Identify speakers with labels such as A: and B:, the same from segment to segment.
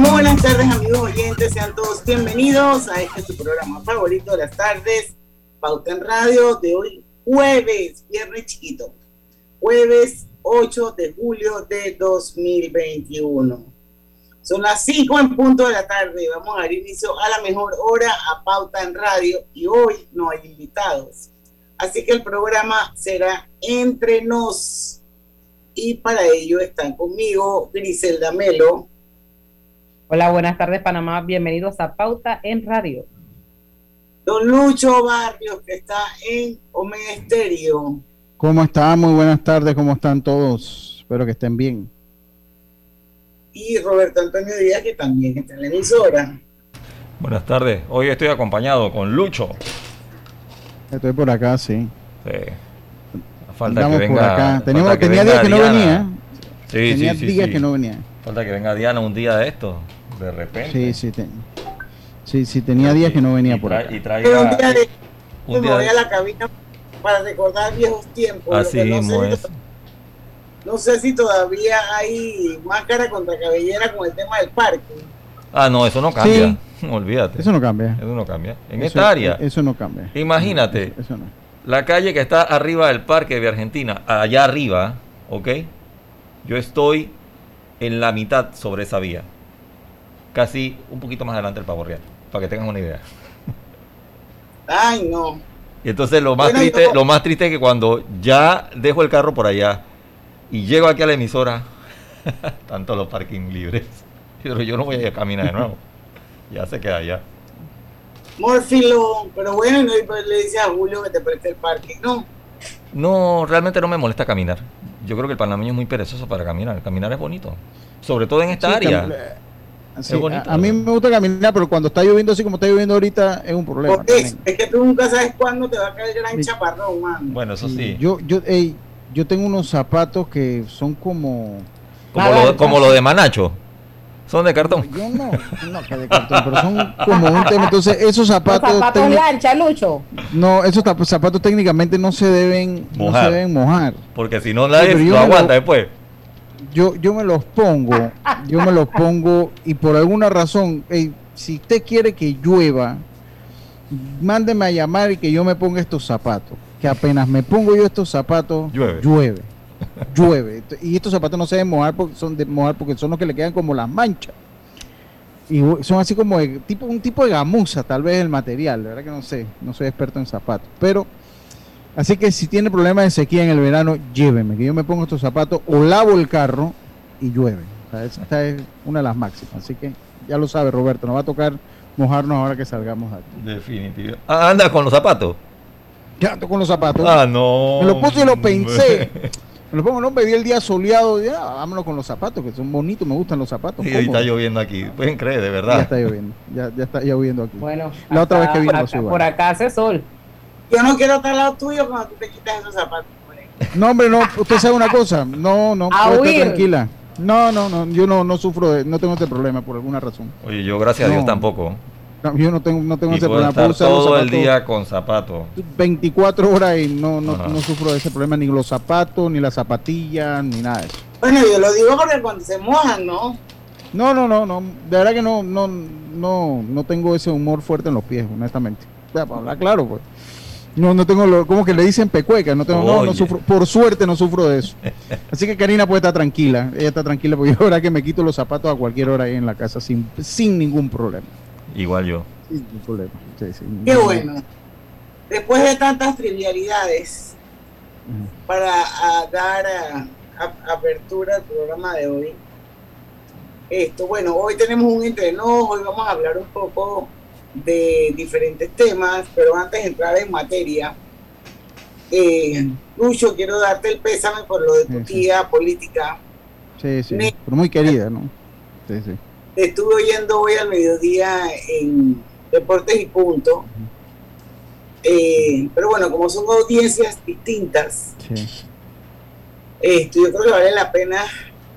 A: muy buenas tardes amigos oyentes, sean todos bienvenidos a este su programa favorito de las tardes, Pauta en Radio, de hoy jueves, viernes chiquito, jueves 8 de julio de 2021. Son las 5 en punto de la tarde, vamos a dar inicio a la mejor hora a Pauta en Radio y hoy no hay invitados. Así que el programa será entre nos. Y para ello están conmigo Griselda Melo.
B: Hola, buenas tardes Panamá, bienvenidos a Pauta en Radio.
A: Don Lucho Barrios, que está en Omega Estéreo.
C: ¿Cómo están? Muy buenas tardes, ¿cómo están todos? Espero que estén bien.
A: Y Roberto Antonio Díaz, que también está en la emisora.
D: Buenas tardes, hoy estoy acompañado con Lucho.
C: Estoy por acá, sí.
D: Sí. Falta que venga,
C: por acá.
D: que
C: tenía
D: venga
C: días que no venía.
D: Sí,
C: tenía
D: sí, sí,
C: días
D: sí.
C: que no venía.
D: Falta que venga Diana un día de esto, de repente.
C: Sí, sí, te- sí, sí, tenía días que no venía
D: Y
C: por acá.
D: Y
A: Pero un día de
D: un
A: me
D: día
A: voy
D: de-
A: a la cabina para recordar viejos tiempos. lo
D: Así
A: que no,
D: mismo
A: no sé si todavía hay máscara contra cabellera con el tema del parque.
D: Ah, no, eso no cambia. Olvídate.
C: Eso no cambia.
D: Eso no cambia. En
C: Eso-
D: esta área,
C: Eso no cambia.
D: imagínate,
C: Eso, eso no.
D: la calle que está arriba del parque de Argentina, allá arriba, ¿ok? Yo estoy en la mitad sobre esa vía. Casi un poquito más adelante del Pavo Real, para que tengan una idea.
A: Ay, no.
D: Y entonces lo más
A: Bueno,
D: triste, lo más triste es que cuando ya dejo el carro por allá y llego aquí a la emisora, tanto los parking libres. Pero yo no voy a ir a caminar de nuevo. Ya se queda allá.
A: Morfilón, pero bueno, pues le dice a Julio que te preste el parque. No,
D: No, realmente no me molesta caminar. Yo creo que el panameño es muy perezoso para caminar. Caminar es bonito. Sobre todo en esta
C: Sí,
D: área.
C: Sí,
D: bonito.
C: a, a mí me gusta caminar, pero cuando está lloviendo así como está lloviendo ahorita, es un problema.
A: es, que tú nunca sabes cuándo te va a caer el gran
C: Sí.
A: chaparrón, man.
D: Bueno, eso sí.
C: Yo, yo, ey, yo tengo unos zapatos que son como.
D: Como lo, como lo de Manacho. Son de cartón.
C: Yo no, no que de cartón, pero son como un tema. Entonces, esos
B: Los
C: zapatos.
B: zapatos
C: técnic-
B: lancha, Lucho.
C: no, esos zapatos técnicamente no se deben no
D: Mojar.
C: se deben mojar.
D: Porque si no, lo
C: me lo-
D: aguanta después.
C: Yo, yo me los pongo, yo me los pongo y por alguna razón, si usted quiere que llueva, mándeme a llamar y que yo me ponga estos zapatos. Que apenas me pongo yo estos zapatos,
D: Llueve.
C: llueve. llueve. Y estos zapatos no se deben mojar porque son de mojar porque son los que le quedan como las manchas. Y son así como de, tipo un tipo de gamuza, tal vez el material, la verdad que no sé, no soy experto en zapatos, pero así que si tiene problemas de sequía en el verano, lléveme, que yo me pongo estos zapatos o lavo el carro y llueve. O sea, esta es una de las máximas, así que ya lo sabe Roberto, nos va a tocar mojarnos ahora que salgamos de aquí.
D: Definitivo. Ah, anda con los zapatos.
C: Ya ando con los zapatos.
D: Ah, no.
C: Me lo puse y lo
D: hombre.
C: pensé. Me lo pongo, no, me vi el día soleado, ya, vámonos con los zapatos, que son bonitos, me gustan los zapatos.
D: Sí, ahí está lloviendo aquí. Pueden creer, de
C: Ya
D: verdad.
C: está lloviendo, ya, ya está lloviendo aquí.
B: Bueno,
C: La otra vez que vino
B: por acá, por acá hace sol.
A: Yo no quiero estar al lado tuyo cuando tú te quitas esos zapatos. hombre.
C: No, hombre, no, usted sabe una cosa, no, no,
B: A
C: puede estar tranquila. No, no, no, yo no, no sufro de, no tengo este problema por alguna razón.
D: Oye, yo gracias a Dios tampoco.
C: No, yo no tengo, no tengo
D: Y
C: ese
D: puedo
C: problema.
D: estar
C: Puedo
D: todo el día con zapatos.
C: 24 horas y no, no, no sufro de ese problema, ni los zapatos, ni las zapatillas, ni nada de eso.
A: Bueno, yo lo digo porque cuando se mojan, ¿no?
C: No, no, no, no, de verdad que no, no, no, no tengo ese humor fuerte en los pies, honestamente. Ya, para hablar claro, pues. No, no tengo, lo, como que le dicen pecueca, no tengo, no, no sufro, por suerte no sufro de eso. Así que Karina puede estar tranquila, ella está tranquila, porque yo verdad que me quito los zapatos a cualquier hora ahí en la casa sin, sin ningún problema.
D: Igual yo.
C: Sin ningún problema. Sí, sí.
A: Qué bueno. Después de tantas trivialidades, para dar a- apertura al programa de hoy. Esto, bueno, hoy tenemos un entreno, hoy vamos a hablar un poco de diferentes temas, pero antes de entrar en materia, eh, Lucho, quiero darte el pésame por lo de tu
C: Sí, sí.
A: tía política.
C: Sí, sí, pero muy querida, ¿no? Sí, sí.
A: Te estuve oyendo hoy al mediodía en Deportes y Punto. Eh, pero bueno, como son audiencias distintas,
C: sí.
A: Esto, yo creo que vale la pena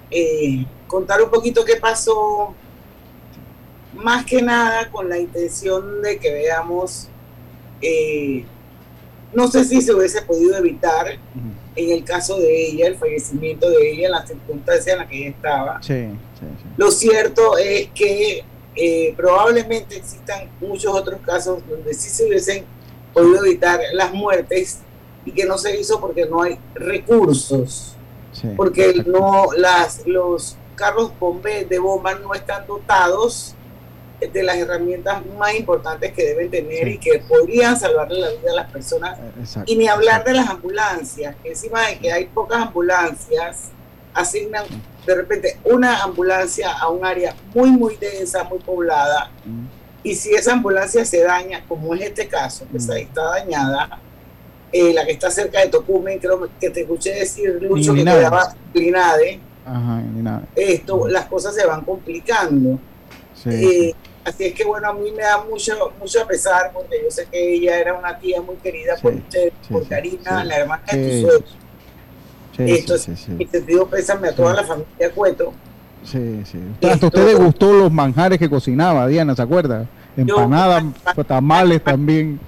A: eh, contar un poquito qué pasó, más que nada con la intención de que veamos, eh, no sé si se hubiese podido evitar, en el caso de ella, el fallecimiento de ella, la circunstancia en la que ella estaba.
C: Sí, sí, sí.
A: Lo cierto es que eh, probablemente existan muchos otros casos donde sí se hubiesen podido evitar las muertes y que no se hizo porque no hay recursos, porque no las los carros bombe de bomba no están dotados de las herramientas más importantes que deben tener
C: Sí.
A: y que podrían salvarle la vida a las personas
C: Eh, Exacto.
A: y ni hablar de las ambulancias, que encima de que hay pocas ambulancias, asignan de repente una ambulancia a un área muy, muy densa, muy poblada.
C: Mm,
A: Y si esa ambulancia se daña, como es este caso, que
C: Mm.
A: está dañada, eh, la que está cerca de Tocumen, creo que te escuché decir, Lucho, que quedaba Linade,
C: Ajá,
A: esto, las cosas se van complicando.
C: Sí,
A: Eh, así es que bueno, a mí me da mucho, mucho pesar porque yo sé que ella era una tía muy querida por
C: Sí,
A: usted,
C: sí,
A: por Karina,
C: sí.
A: la hermana de
C: Sí,
A: tu suegro.
C: sí,
A: Esto
C: sí, sí,
A: Mi sentido pésame a toda la familia Cueto.
C: sí, sí.
A: Esto-
C: Hasta a usted le gustó los manjares que cocinaba, Diana, ¿se acuerda? Empanadas, tamales también.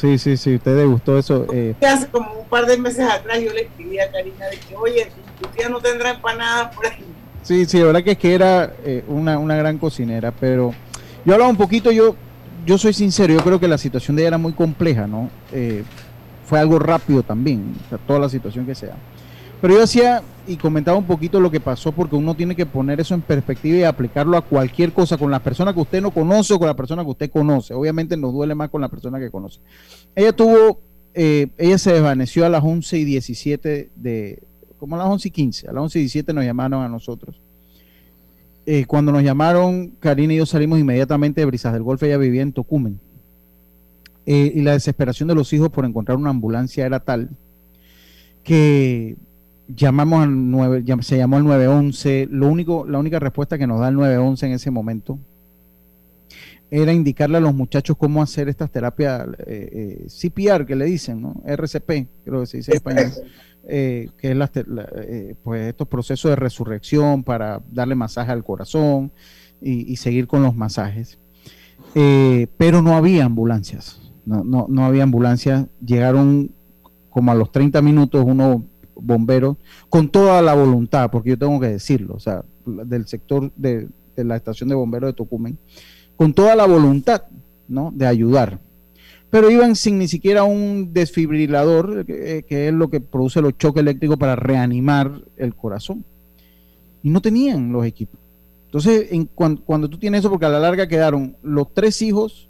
C: Sí, sí, sí, usted le gustó eso. eh,
A: hace como un par de meses atrás yo le escribí a Karina de que, oye, tu tía no tendrá empanadas por ahí.
C: Sí, sí, la verdad que es que era eh, una, una gran cocinera, pero yo hablaba un poquito, yo, yo soy sincero, yo creo que la situación de ella era muy compleja, ¿no? Eh, fue algo rápido también, o sea, toda la situación que sea. Pero yo hacía y comentaba un poquito lo que pasó porque uno tiene que poner eso en perspectiva y aplicarlo a cualquier cosa, con las personas que usted no conoce o con la persona que usted conoce. Obviamente nos duele más con la persona que conoce. Ella tuvo, eh, ella se desvaneció a las 11 y 17 de, como a las 11 y 15, a las 11 y 17 nos llamaron a nosotros. Eh, cuando nos llamaron, Karina y yo salimos inmediatamente de Brisas del Golfo, ella vivía en Tocumen. Eh, y la desesperación de los hijos por encontrar una ambulancia era tal que llamamos al 9, llam- se llamó al 911, lo único, la única respuesta que nos da el 911 en ese momento era indicarle a los muchachos cómo hacer estas terapias eh, eh, CPR que le dicen, ¿no? RCP, creo que se dice en español eh, que es la- eh, pues estos procesos de resurrección para darle masaje al corazón y, y seguir con los masajes. Eh, pero no había ambulancias, no, no, no había ambulancias. Llegaron como a los 30 minutos unos bomberos con toda la voluntad, porque yo tengo que decirlo, o sea, del sector de, de la estación de bomberos de Tocumen, con toda la voluntad ¿no? de ayudar pero iban sin ni siquiera un desfibrilador, que, que es lo que produce los choques eléctricos para reanimar el corazón. Y no tenían los equipos. Entonces, en, cuan- cuando, tú tienes eso, porque a la larga quedaron los tres hijos,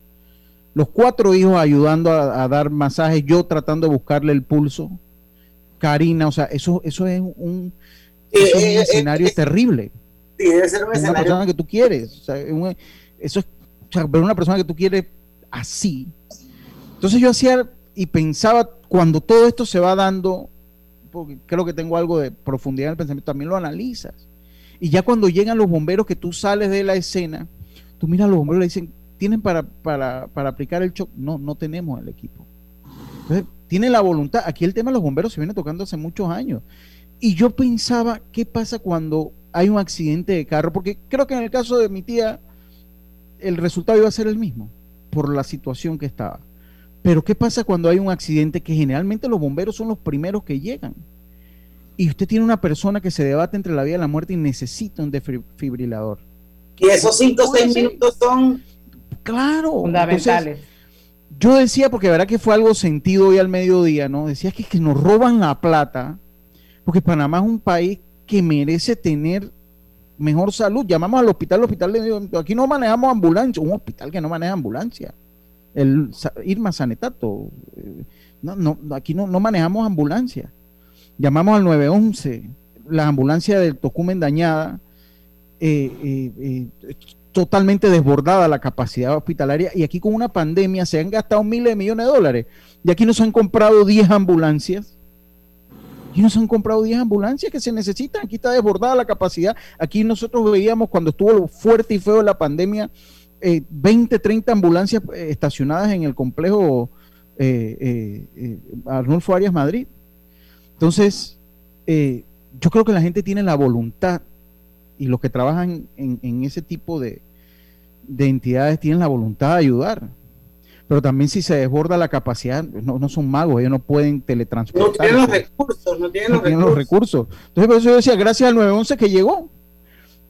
C: los cuatro hijos ayudando a, a dar masajes, yo tratando de buscarle el pulso, Karina, o sea, eso, eso es un, eso es un
A: Eh, eh,
C: escenario
A: eh,
C: terrible
A: Sí, debe ser un
C: una
A: escenario.
C: persona que tú quieres. o sea, un- eso es, sea, pero una persona que tú quieres así. Entonces yo hacía y pensaba cuando todo esto se va dando, porque creo que tengo algo de profundidad en el pensamiento, también lo analizas. Y ya cuando llegan los bomberos que tú sales de la escena, tú miras a los bomberos y le dicen, ¿tienen para, para, para aplicar el shock? No, no tenemos el equipo. Entonces, tienen la voluntad. Aquí el tema de los bomberos se viene tocando hace muchos años. Y yo pensaba, ¿qué pasa cuando hay un accidente de carro? Porque creo que en el caso de mi tía, el resultado iba a ser el mismo, por la situación que estaba. Pero ¿qué pasa cuando hay un accidente que generalmente los bomberos son los primeros que llegan? Y usted tiene una persona que se debate entre la vida y la muerte y necesita un desfibrilador.
A: Y esos cinco o
C: ¿Cómo
A: seis
C: así?
A: minutos son.
C: Claro.
B: fundamentales.
C: Entonces, yo decía, porque verdad que fue algo sentido hoy al mediodía, ¿no? Decía que, que nos roban la plata, porque Panamá es un país que merece tener mejor salud. Llamamos al hospital, el hospital le digo, aquí no manejamos ambulancia, un hospital que no maneja ambulancia. El Irma Sanetato, eh, no, no, aquí no, no manejamos ambulancia. Llamamos al 911, la ambulancia del Tocumen dañada, eh, eh, totalmente desbordada la capacidad hospitalaria y aquí con una pandemia se han gastado miles de millones de dólares y aquí nos han comprado 10 ambulancias nos han comprado 10 ambulancias que se necesitan, aquí está desbordada la capacidad, aquí nosotros veíamos cuando estuvo fuerte y feo la pandemia, eh, 20, 30 ambulancias eh, estacionadas en el complejo eh, eh, Arnulfo Arias Madrid. Entonces, yo creo que la gente tiene la voluntad y los que trabajan en, en ese tipo de, de entidades tienen la voluntad de ayudar. Pero también si se desborda la capacidad, no, no son magos, ellos no pueden
A: No
C: teletransportar.
A: tienen los recursos, no tienen
C: no
A: los
C: tienen los
A: recursos.
C: recursos. Entonces, por eso yo decía, gracias al 911 que llegó,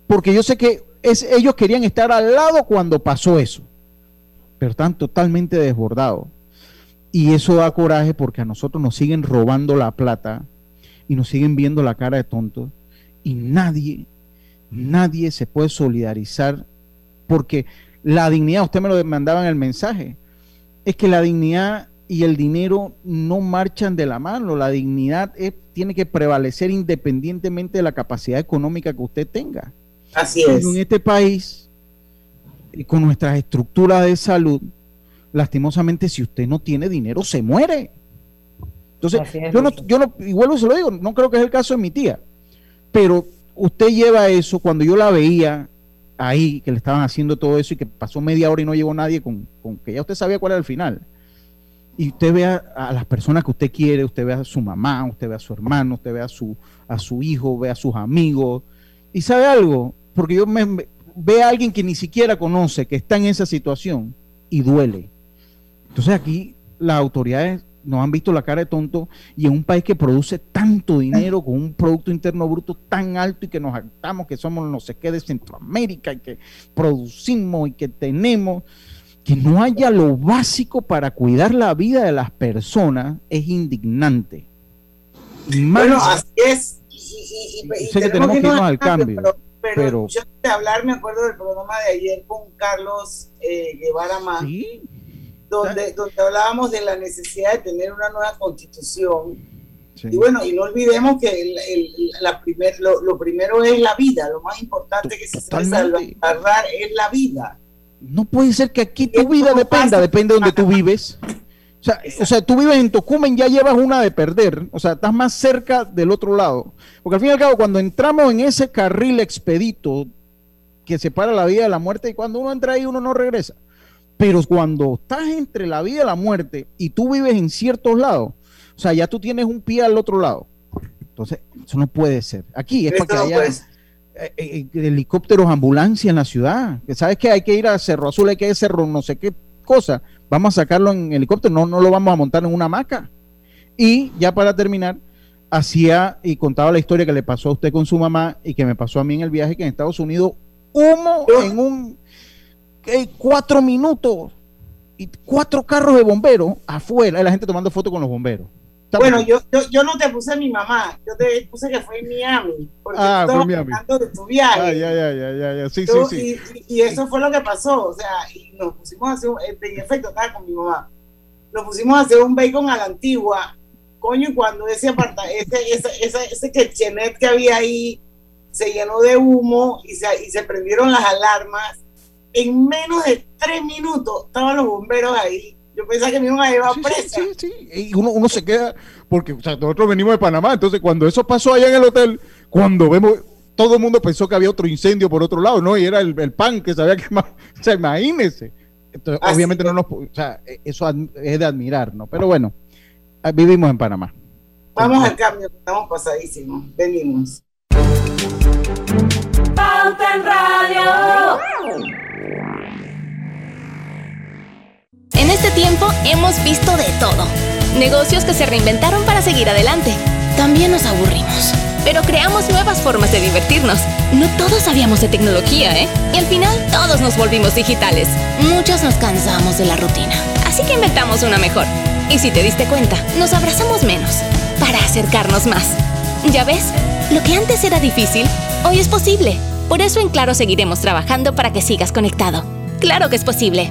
C: porque yo sé que es, ellos querían estar al lado cuando pasó eso, pero están totalmente desbordados. Y eso da coraje porque a nosotros nos siguen robando la plata y nos siguen viendo la cara de tontos y nadie, nadie se puede solidarizar porque la dignidad, usted me lo mandaba en el mensaje, es que la dignidad y el dinero no marchan de la mano. La dignidad es- tiene que prevalecer independientemente de la capacidad económica que usted tenga.
A: Así es.
C: Pero en este país, y con nuestras estructuras de salud, lastimosamente, si usted no tiene dinero, se muere. Entonces,
B: es,
C: yo no, yo no, y vuelvo y se lo digo, no creo que es el caso de mi tía, pero usted lleva eso, cuando yo la veía ahí, que le estaban haciendo todo eso y que pasó media hora y no llegó nadie con, con que ya usted sabía cuál era el final. Y usted ve a, las personas que usted quiere, usted ve a su mamá, usted ve a su hermano, usted ve a su, a su hijo, ve a sus amigos. Y sabe algo, porque yo me, me- a alguien que ni siquiera conoce, que está en esa situación y duele. Entonces aquí las autoridades nos han visto la cara de tonto y en un país que produce tanto dinero con un Producto Interno Bruto tan alto y que nos jactamos que somos no sé qué de Centroamérica y que producimos y que tenemos, que no haya lo básico para cuidar la vida de las personas es indignante. Más-
A: Bueno, así es. Y, y- y- y
C: Sé que tenemos que irnos al cambio,
A: Pero, pero,
C: pero-
A: yo de hablar, me acuerdo del programa de ayer con Carlos eh, Guevara Más,
C: Sí,
A: donde, donde hablábamos de la necesidad de tener una nueva constitución.
C: sí.
A: Y bueno, y no olvidemos que el- el- la primer, lo, lo primero es la vida, lo más importante que se
C: Totalmente.
A: salvar es la vida.
C: No puede ser que aquí tu vida dependa,
A: pasa.
C: depende de donde tú vives. O sea, o sea, tú vives en Tocumen, ya llevas una de perder. O sea, estás más cerca del otro lado. Porque al fin y al cabo, cuando entramos en ese carril expedito que separa la vida de la muerte, y cuando uno entra ahí, uno no regresa. Pero cuando estás entre la vida y la muerte y tú vives en ciertos lados, o sea, ya tú tienes un pie al otro lado. Entonces, eso no puede ser. Aquí es para que
A: no
C: haya
A: ser.
C: eh, eh, helicópteros, ambulancia en la ciudad. Sabes que hay que ir a Cerro Azul, hay que ir a Cerro no sé qué cosa. Vamos a sacarlo en helicóptero, no, no lo vamos a montar en una hamaca. Y ya para terminar, hacía y contaba la historia que le pasó a usted con su mamá y que me pasó a mí en el viaje que en Estados Unidos, humo en un. Cuatro minutos y cuatro carros de bomberos afuera, y la gente tomando fotos con los bomberos.
A: Bueno, yo, yo, yo no te puse a mi mamá, yo te puse que fue en Miami. Porque
C: Ah,
A: tú
C: Miami.
A: hablando de tu viaje.
C: Ah, ya, ya, ya, ya, ya. Sí, sí,
A: Tú-
C: sí.
A: Y, y eso fue lo que pasó, o sea, y nos pusimos a hacer, un- en efecto, estaba con mi mamá, nos pusimos a hacer un bacon a la antigua, coño, y cuando ese aparta, ese, ese, ese, ese kitchenet que había ahí se llenó de humo y se, y se prendieron las alarmas, en menos de tres minutos estaban los bomberos ahí, yo pensaba que me iban a llevar
C: Sí,
A: presa.
C: sí, sí, sí. Y uno, uno se queda, porque o sea, nosotros venimos de Panamá, entonces cuando eso pasó allá en el hotel, cuando vemos, todo el mundo pensó que había otro incendio por otro lado, ¿no? Y era el, el pan que se había quemado. O sea, imagínese. Entonces,
A: Así
C: obviamente no nos, o sea, e- eso es de admirar, ¿no? Pero bueno, ah, vivimos en Panamá.
A: Vamos al cambio, estamos pasadísimos, venimos.
E: Hemos visto de todo. Negocios que se reinventaron para seguir adelante. También nos aburrimos. Pero creamos nuevas formas de divertirnos. No todos sabíamos de tecnología, ¿eh? Y al final todos nos volvimos digitales. Muchos nos cansamos de la rutina. Así que inventamos una mejor. Y si te diste cuenta, nos abrazamos menos. Para acercarnos más. ¿Ya ves? Lo que antes era difícil, hoy es posible. Por eso en Claro seguiremos trabajando para que sigas conectado. Claro que es posible.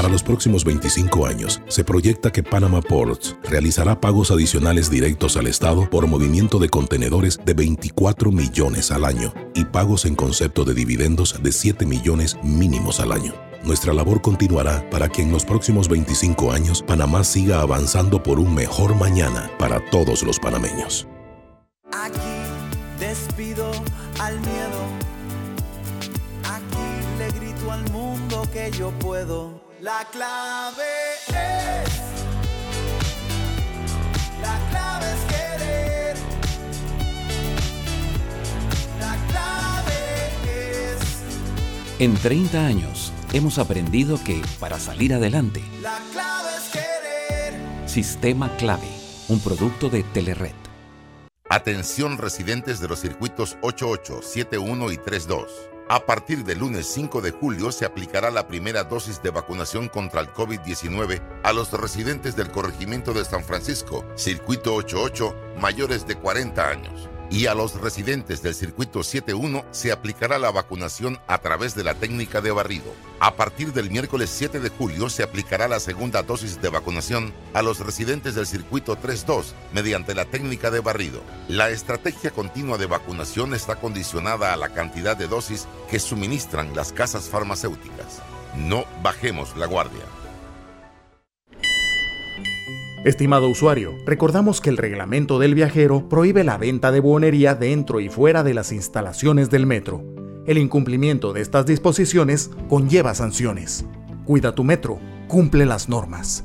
F: Para los próximos 25 años, se proyecta que Panama Ports realizará pagos adicionales directos al Estado por movimiento de contenedores de 24 millones al año y pagos en concepto de dividendos de 7 millones mínimos al año. Nuestra labor continuará para que en los próximos 25 años Panamá siga avanzando por un mejor mañana para todos los panameños.
G: Aquí despido al miedo. al mundo que yo puedo. La clave es. La clave es querer. La clave es.
H: En 30 años hemos aprendido que para salir adelante,
G: La clave es querer.
H: Sistema Clave, un producto de Telered.
I: Atención residentes de los circuitos 88, 71 y 32. A partir del lunes 5 de julio se aplicará la primera dosis de vacunación contra el COVID-19 a los residentes del corregimiento de San Francisco, circuito 88, mayores de 40 años. Y a los residentes del circuito 71 se aplicará la vacunación a través de la técnica de barrido. A partir del miércoles 7 de julio se aplicará la segunda dosis de vacunación a los residentes del circuito 32 mediante la técnica de barrido. La estrategia continua de vacunación está condicionada a la cantidad de dosis que suministran las casas farmacéuticas. No bajemos la guardia.
J: Estimado usuario, recordamos que el reglamento del viajero prohíbe la venta de buonería dentro y fuera de las instalaciones del metro. El incumplimiento de estas disposiciones conlleva sanciones. Cuida tu metro, cumple las normas.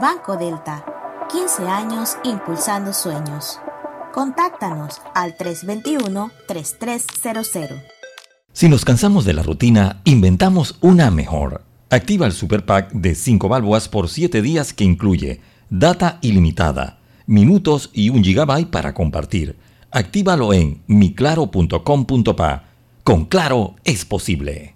K: Banco Delta, 15 años impulsando sueños. Contáctanos al 321-3300.
D: Si nos cansamos de la rutina, inventamos una mejor. Activa el Super Pack de 5 balboas por 7 días que incluye data ilimitada, minutos y un gigabyte para compartir. Actívalo en miclaro.com.pa. Con Claro es posible.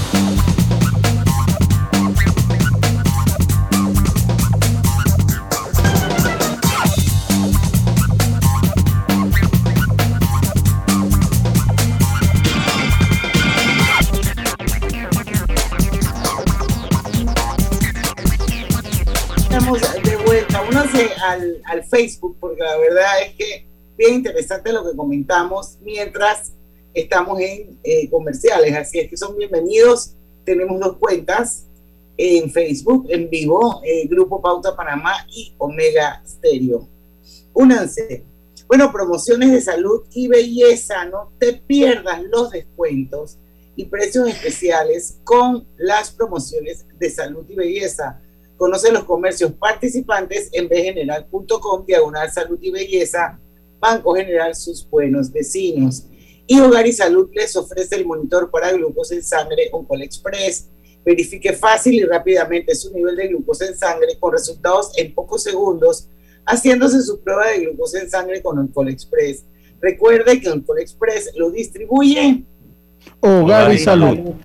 A: Al, Facebook, porque la verdad es que bien interesante lo que comentamos mientras estamos en eh, comerciales, así es que son bienvenidos. Tenemos dos cuentas en Facebook, en vivo, eh, Grupo Pauta Panamá y Omega Stereo. Únanse. Bueno, promociones de salud y belleza, no te pierdas los descuentos y precios especiales con las promociones de salud y belleza. Conoce los comercios participantes en bgeneral.com, diagonal salud y belleza, Banco General, sus buenos vecinos. Y Hogar y Salud les ofrece el monitor para glucosa en sangre Oncol Express. Verifique fácil y rápidamente su nivel de glucosa en sangre con resultados en pocos segundos, haciéndose su prueba de glucosa en sangre con Oncol Express. Recuerde que Oncol Express lo distribuye
C: Hogar y Salud.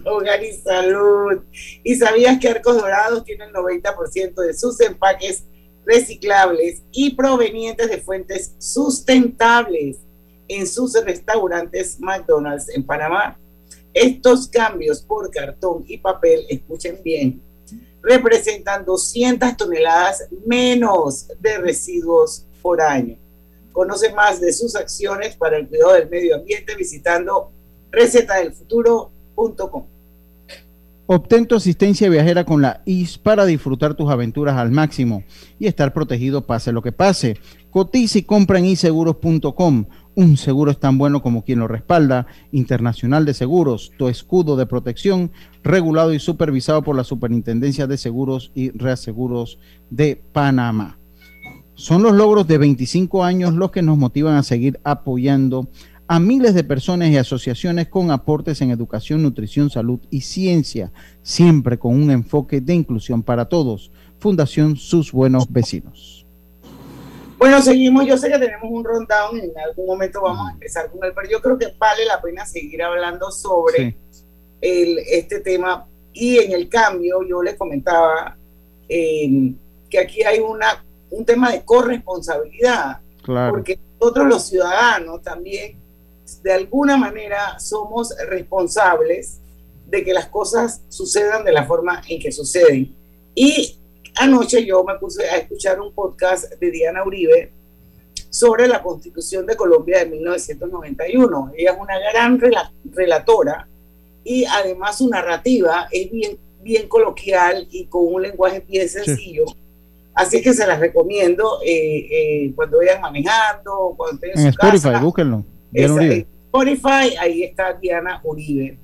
A: Hogar y Salud. ¿Y sabías que Arcos Dorados tiene el 90% de sus empaques reciclables y provenientes de fuentes sustentables en sus restaurantes McDonald's en Panamá? Estos cambios por cartón y papel, escuchen bien, representan 200 toneladas menos de residuos por año. Conoce más de sus acciones para el cuidado del medio ambiente visitando recetadelfuturo.com.
C: Obtén tu asistencia viajera con la IS para disfrutar tus aventuras al máximo y estar protegido pase lo que pase. Cotiza y compra en iseguros.com. Un seguro es tan bueno como quien lo respalda. Internacional de Seguros, tu escudo de protección, regulado y supervisado por la Superintendencia de Seguros y Reaseguros de Panamá. Son los logros de 25 años los que nos motivan a seguir apoyando miles de personas y asociaciones con aportes en educación, nutrición, salud y ciencia, siempre con un enfoque de inclusión para todos. Fundación Sus Buenos Vecinos.
A: Bueno, seguimos. Yo sé que tenemos un rundown. En algún momento vamos a empezar con él, pero yo creo que vale la pena seguir hablando sobre el, este tema. Y en el cambio, yo les comentaba eh, que aquí hay una, un tema de corresponsabilidad.
C: Claro.
A: Porque nosotros los ciudadanos también, de alguna manera, somos responsables de que las cosas sucedan de la forma en que suceden. Y anoche yo me puse a escuchar un podcast de Diana Uribe sobre la Constitución de Colombia de 1991. Ella es una gran relatora y además su narrativa es bien, bien coloquial y con un lenguaje bien sencillo. Así que se las recomiendo eh, eh, cuando vayan manejando, cuando estén en,
C: en Spotify, búsquenlo.
A: Diana Uribe. En Spotify, ahí está Diana Uribe.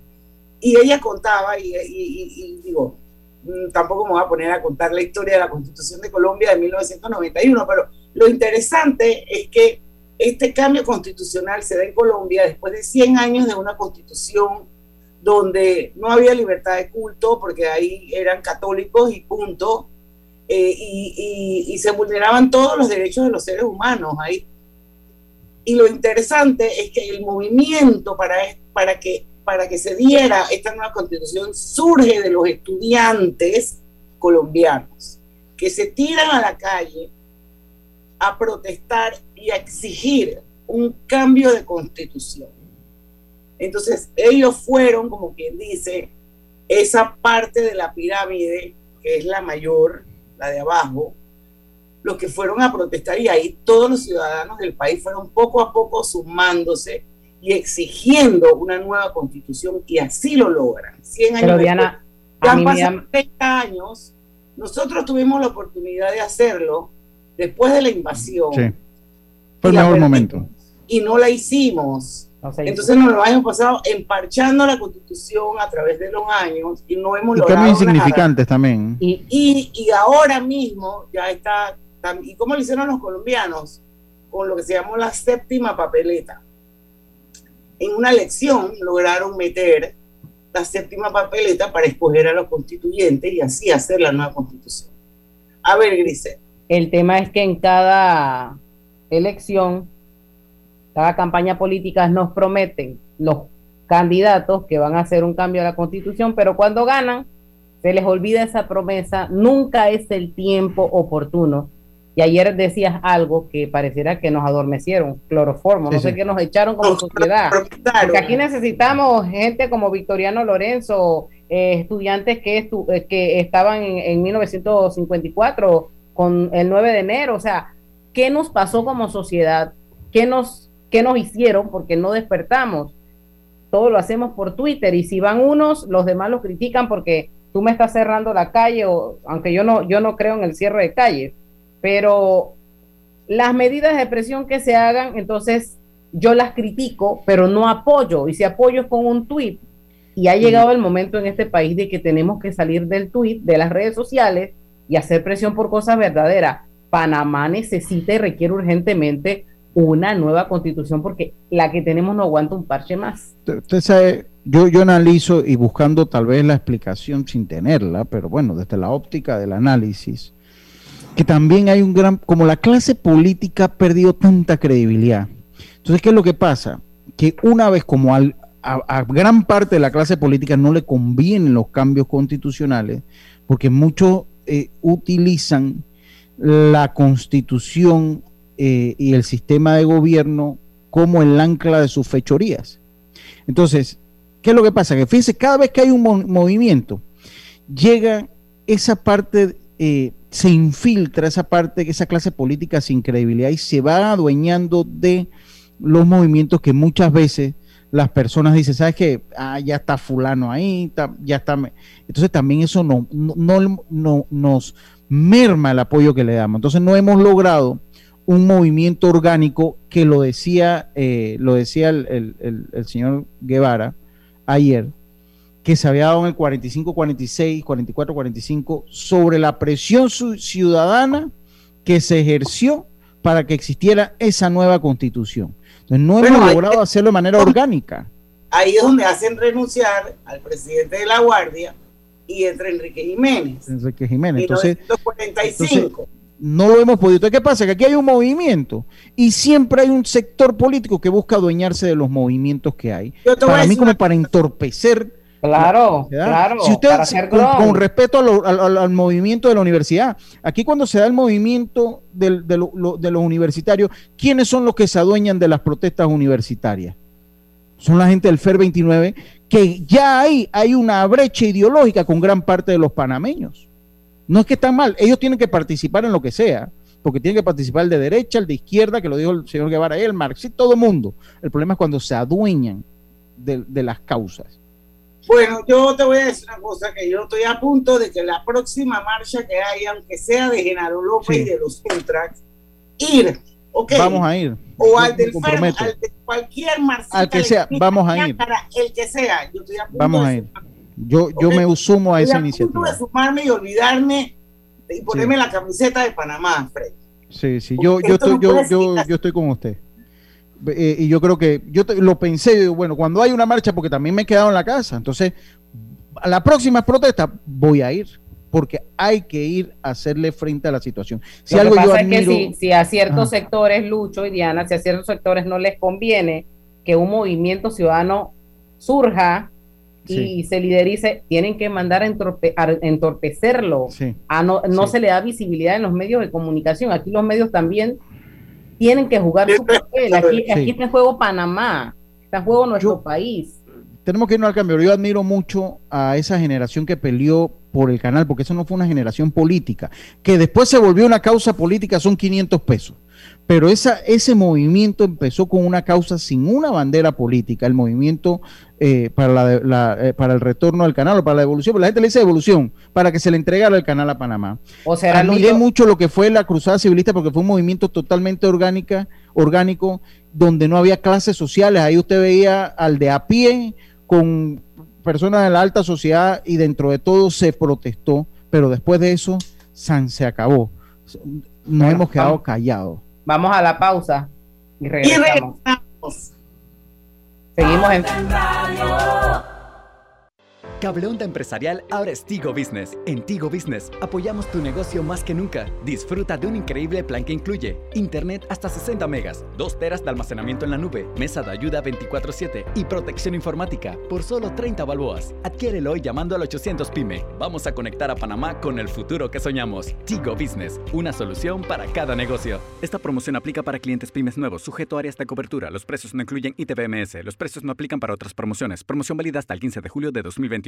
A: Y ella contaba, y, y digo, mm, tampoco me voy a poner a contar la historia de la Constitución de Colombia de 1991, pero lo interesante es que este cambio constitucional se da en Colombia después de 100 años de una constitución donde no había libertad de culto, porque ahí eran católicos y punto, eh, y, se vulneraban todos los derechos de los seres humanos ahí. Y lo interesante es que el movimiento para, para, que, para que se diera esta nueva constitución surge de los estudiantes colombianos, que se tiran a la calle a protestar y a exigir un cambio de constitución. Entonces, ellos fueron, como quien dice, esa parte de la pirámide, que es la mayor, la de abajo, los que fueron a protestar y ahí todos los ciudadanos del país fueron poco a poco sumándose y exigiendo una nueva constitución y así lo logran. 100 años
B: Pero Diana,
A: ya han pasado 30 años, nosotros tuvimos la oportunidad de hacerlo después de la invasión.
C: Sí. Fue el mejor momento.
A: Y no la hicimos. Entonces nos lo hemos pasado emparchando la constitución a través de los años y no hemos
C: y
A: logrado
C: insignificantes también.
A: Y, y, y, ahora mismo ya está, ¿y cómo lo hicieron los colombianos? Con lo que se llamó la séptima papeleta. En una elección lograron meter la séptima papeleta para escoger a los constituyentes y así hacer la nueva constitución. A ver, Grisel.
B: El tema es que en cada elección cada campaña política nos prometen los candidatos que van a hacer un cambio a la constitución, pero cuando ganan, se les olvida esa promesa, nunca es el tiempo oportuno. Y ayer decías algo que pareciera que nos adormecieron, cloroformo, no sé qué nos echaron como sociedad. Porque aquí necesitamos gente como Victoriano Lorenzo, eh, estudiantes que, eh, que estaban en, en 1954 con el 9 de enero, o sea, ¿qué nos pasó como sociedad? ¿Qué nos ¿Qué nos hicieron? Porque no despertamos. Todo lo hacemos por Twitter y si van unos, los demás los critican porque tú me estás cerrando la calle, o, aunque yo no, yo no creo en el cierre de calles, pero las medidas de presión que se hagan, entonces yo las critico, pero no apoyo. Y si apoyo es con un tweet. Y ha llegado el momento en este país de que tenemos que salir del tweet, de las redes sociales y hacer presión por cosas verdaderas. Panamá necesita y requiere urgentemente una nueva constitución porque la que tenemos no aguanta un parche más.
C: Usted sabe, yo, yo analizo y buscando tal vez la explicación sin tenerla, pero bueno, desde la óptica del análisis, que también hay un gran, como la clase política ha perdido tanta credibilidad. Entonces, ¿qué es lo que pasa? Que una vez como al, a, gran parte de la clase política no le convienen los cambios constitucionales, porque muchos eh, utilizan la constitución eh, y el sistema de gobierno como el ancla de sus fechorías. Entonces, ¿qué es lo que pasa? Que fíjense, cada vez que hay un movimiento, llega esa parte, eh, se infiltra esa parte, esa clase política sin credibilidad y se va adueñando de los movimientos que muchas veces las personas dicen, ¿sabes qué? Ah, ya está fulano ahí, ya está. Entonces también eso no, no, no, nos merma el apoyo que le damos. Entonces no hemos logrado un movimiento orgánico que lo decía, eh, lo decía el, señor Guevara ayer, que se había dado en el 45-46, 44-45, sobre la presión ciudadana que se ejerció para que existiera esa nueva constitución. Entonces no hemos logrado hacerlo de manera orgánica.
A: Ahí es donde hacen renunciar al presidente de la Guardia y entra Enrique Jiménez.
C: Enrique Jiménez. Entonces, entonces no lo hemos podido. Entonces, ¿qué pasa? Que aquí hay un movimiento y siempre hay un sector político que busca adueñarse de los movimientos que hay. Para mí, como para entorpecer
B: Claro, claro.
C: Si usted, si- con, con respeto lo- al, movimiento de la universidad, aquí cuando se da el movimiento del- de, lo- lo- de los universitarios, ¿quiénes son los que se adueñan de las protestas universitarias? Son la gente del FER 29, que ya hay, hay una brecha ideológica con gran parte de los panameños. No es que están mal, ellos tienen que participar en lo que sea, porque tienen que participar el de derecha, el de izquierda, que lo dijo el señor Guevara, el marxista, todo el mundo. El problema es cuando se adueñan de, de las causas.
A: Bueno, yo te voy a decir una cosa, que yo estoy a punto de que la próxima marcha que haya, aunque sea de Genaro López
C: Sí.
A: y de los Ultras, ir, ¿ok?
C: Vamos a ir.
A: O al del
C: comprometo.
A: al de cualquier marcha.
C: Al que sea, vamos a ir.
A: El que sea, yo estoy a punto
C: Vamos
A: de
C: a ir. Yo, yo me sumo a esa
A: Estoy a punto de sumarme y olvidarme y ponerme la camiseta de Panamá, Fred.
C: Sí, sí, yo,
A: Porque
C: yo
A: esto
C: estoy,
A: no
C: yo, yo, yo estoy con usted. Eh, y yo creo que, yo te- lo pensé, yo digo, bueno, cuando hay una marcha, porque también me he quedado en la casa, entonces, a la próxima protesta voy a ir, porque hay que ir a hacerle frente a la situación. Si
B: Lo
C: algo
B: que
C: yo
B: pasa es que si, si a ciertos
C: Ajá.
B: sectores, Lucho y Diana, si a ciertos sectores no les conviene que un movimiento ciudadano surja y se liderice, tienen que mandar a, entorpe- a entorpecerlo.
C: Sí.
B: A no no
C: Sí.
B: se le da visibilidad en los medios de comunicación. Aquí los medios también tienen que jugar su papel. Aquí,
C: Sí.
B: aquí está en juego Panamá, está en juego nuestro país.
C: tenemos que irnos al cambio. Yo admiro mucho a esa generación que peleó por el canal, porque eso no fue una generación política, que después se volvió una causa política, son 500 pesos. Pero esa, ese movimiento empezó con una causa sin una bandera política, el movimiento eh, para, la, la, eh, para el retorno al canal o para la devolución, pero la gente le dice devolución, para que se le entregara el canal a Panamá.
B: O será
C: Admiré mucho lo que fue la cruzada civilista porque fue un movimiento totalmente orgánica, orgánico, donde no había clases sociales. Ahí usted veía al de a pie con personas de la alta sociedad y dentro de todo se protestó, pero después de eso San se acabó. Nos
B: Bueno,
C: hemos quedado callados.
B: Vamos a la pausa y
A: Y
B: regresamos.
A: regresamos.
B: Seguimos en
L: Cable Onda Empresarial ahora es Tigo Business. En Tigo Business apoyamos tu negocio más que nunca. Disfruta de un increíble plan que incluye Internet hasta 60 megas, 2 teras de almacenamiento en la nube, mesa de ayuda 24/7 y protección informática por solo 30 balboas. Adquiérelo hoy llamando al 800 PYME. Vamos a conectar a Panamá con el futuro que soñamos. Tigo Business, una solución para cada negocio. Esta promoción aplica para clientes pymes nuevos, sujeto a áreas de cobertura. Los precios no incluyen ITBMS. Los precios no aplican para otras promociones. Promoción válida hasta el 15 de julio de 2021.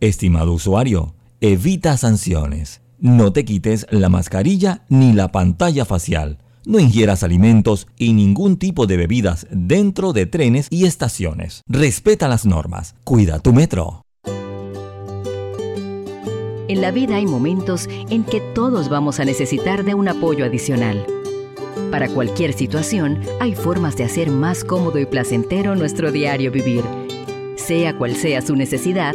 D: Estimado usuario, evita sanciones. No te quites la mascarilla ni la pantalla facial. No ingieras alimentos y ningún tipo de bebidas dentro de trenes y estaciones. Respeta las normas. Cuida tu metro.
M: En la vida hay momentos en que todos vamos a necesitar de un apoyo adicional. Para cualquier situación, hay formas de hacer más cómodo y placentero nuestro diario vivir. Sea cual sea su necesidad,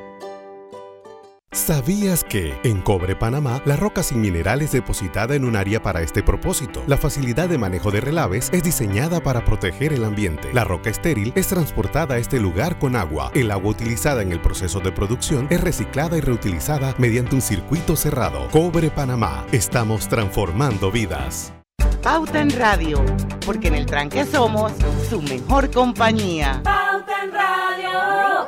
N: ¿Sabías que en Cobre Panamá la roca sin mineral es depositada en un área para este propósito? La facilidad de manejo de relaves es diseñada para proteger el ambiente. La roca estéril es transportada a este lugar con agua. El agua utilizada en el proceso de producción es reciclada y reutilizada mediante un circuito cerrado. Cobre Panamá. Estamos transformando vidas.
A: Pauta en Radio, porque en el tranque somos su mejor compañía.
O: Pauta en Radio.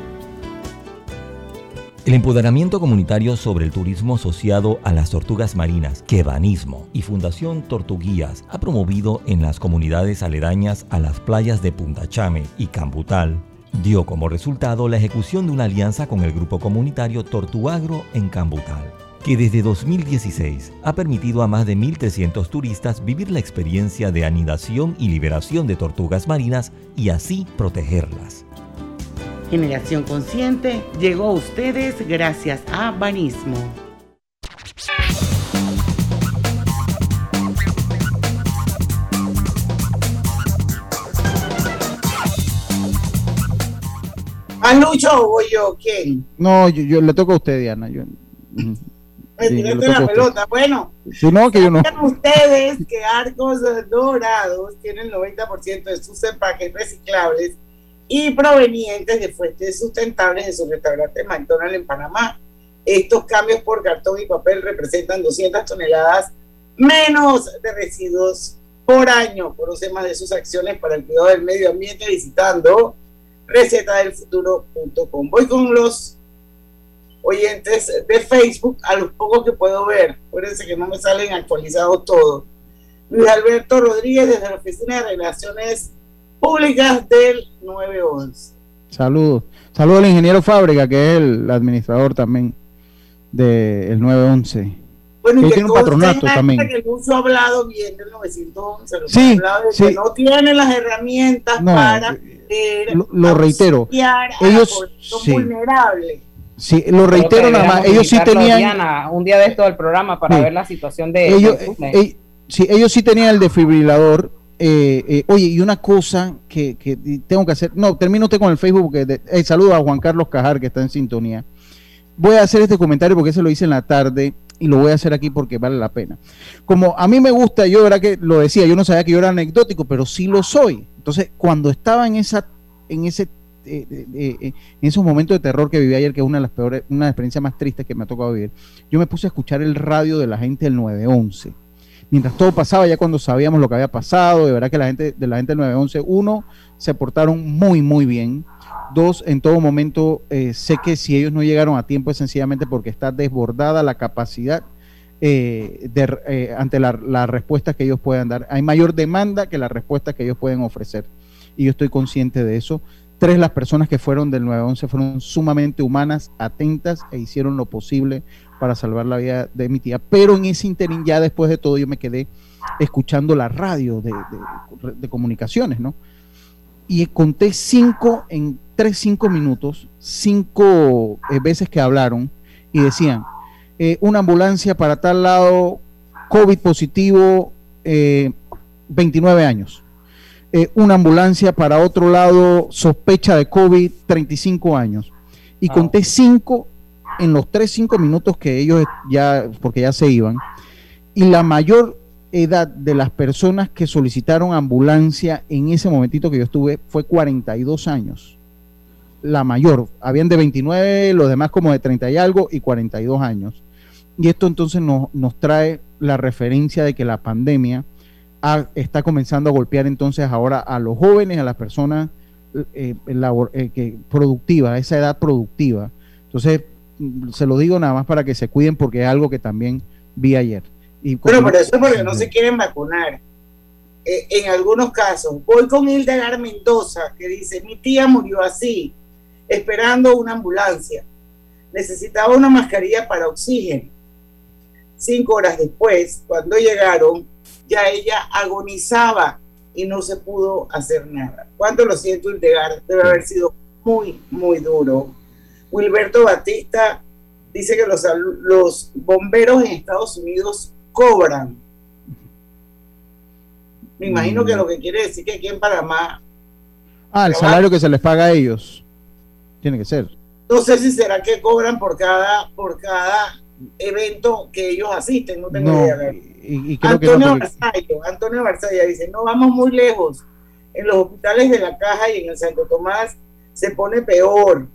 D: El empoderamiento comunitario sobre el turismo asociado a las tortugas marinas, que Banismo y Fundación Tortuguías ha promovido en las comunidades aledañas a las playas de Punta Chame y Cambutal, dio como resultado la ejecución de una alianza con el grupo comunitario Tortuagro en Cambutal, que desde 2016 ha permitido a más de 1.300 turistas vivir la experiencia de anidación y liberación de tortugas marinas y así protegerlas.
A: Generación Consciente llegó a ustedes gracias a Banismo. ¿Malucho o voy yo? ¿Quién?
C: No, yo, yo le toco a usted, Diana. Yo.
A: Me
C: Sí,
A: tiraste la pelota. Bueno,
C: Si no, que yo no.
A: Ustedes que Arcos Dorados tiene el 90% de sus empaques reciclables y provenientes de fuentes sustentables en su restaurante McDonald's en Panamá. Estos cambios por cartón y papel representan 200 toneladas menos de residuos por año. Conoce más de sus acciones para el cuidado del medio ambiente visitando recetadelfuturo.com. Voy con los oyentes de Facebook, a los pocos que puedo ver. Acuérdense que no me salen actualizados todos. Luis Alberto Rodríguez desde la Oficina de Relaciones Públicas del 911.
C: Saludos. Saludos al ingeniero Fábrica, que es el administrador también del 911.
A: Bueno,
C: Que
A: y que
C: tiene un patronato también.
A: Que mucho ha hablado bien del 911, lo que
C: Sí,
A: ha hablado de
C: sí.
A: que no tiene las herramientas
C: No,
A: para poder
C: Lo, lo reitero. Ellos,
A: población
C: sí,
A: vulnerable.
C: sí, lo reitero nada más. Ellos sí tenían.
B: Diana, un día de esto del programa para
C: Sí.
B: ver la situación de
C: ellos,
B: de Sune.
C: eh, sí, ellos sí tenían el desfibrilador. Eh, eh, oye, y una cosa que, que tengo que hacer. No, termino usted con el Facebook porque eh, saludo a Juan Carlos Cajar que está en sintonía. Voy a hacer este comentario porque se lo hice en la tarde y lo voy a hacer aquí porque vale la pena. Como a mí me gusta, yo verdad que lo decía, yo no sabía que yo era anecdótico, pero sí lo soy. Entonces, cuando estaba en esa, en ese, eh, en esos momentos de terror que viví ayer, que es una de las peores, una de las experiencias más tristes que me ha tocado vivir, yo me puse a escuchar el radio de la gente del 911 mientras todo pasaba, ya cuando sabíamos lo que había pasado, de verdad que la gente de la gente del 911, uno, se portaron muy, muy bien. Dos, en todo momento, eh, sé que si ellos no llegaron a tiempo es sencillamente porque está desbordada la capacidad eh, eh, ante la- respuestas que ellos puedan dar. Hay mayor demanda que las respuestas que ellos pueden ofrecer. Y yo estoy consciente de eso. Tres, las personas que fueron del 911 fueron sumamente humanas, atentas e hicieron lo posible para salvar la vida de mi tía. Pero en ese interín, ya después de todo, yo me quedé escuchando la radio de, de- de comunicaciones, ¿no? Y conté cinco, en tres, cinco minutos, cinco eh, veces que hablaron y decían, eh, una ambulancia para tal lado, COVID positivo, eh, 29 años. Eh, una ambulancia para otro lado, sospecha de COVID, 35 años. Y conté cinco en los tres, cinco minutos que ellos ya, porque ya se iban. Y la mayor edad de las personas que solicitaron ambulancia en ese momentito que yo estuve fue 42 años. La mayor. Habían de 29, los demás como de 30 y algo y 42 años. Y esto entonces nos, nos trae la referencia de que la pandemia está comenzando a golpear entonces ahora a los jóvenes, a las personas eh, eh, productivas, esa edad productiva. Entonces, se lo digo nada más para que se cuiden porque es algo que también vi ayer. Y
A: Pero por eso es porque no se quieren vacunar. Eh, en algunos casos, voy con Hildegard Mendoza, que dice, mi tía murió así, esperando una ambulancia. Necesitaba una mascarilla para oxígeno. Cinco horas después, cuando llegaron, ya ella agonizaba y no se pudo hacer nada. Cuánto lo siento, Hildegard, debe haber sido muy, muy duro. Wilberto Batista dice que los, los bomberos en Estados Unidos cobran. Me imagino que lo que quiere decir que aquí en Panamá,
C: Ah, el salario que se les paga a ellos. Tiene que ser.
A: no sé si será que cobran por cada, por cada evento que ellos asisten, no tengo
C: No,
A: idea.
C: y, y creo
A: Antonio
C: que no.
A: Barzallo, Antonio Barzallo dice, no vamos muy lejos. En los hospitales de la Caja y en el Santo Tomás se pone peor,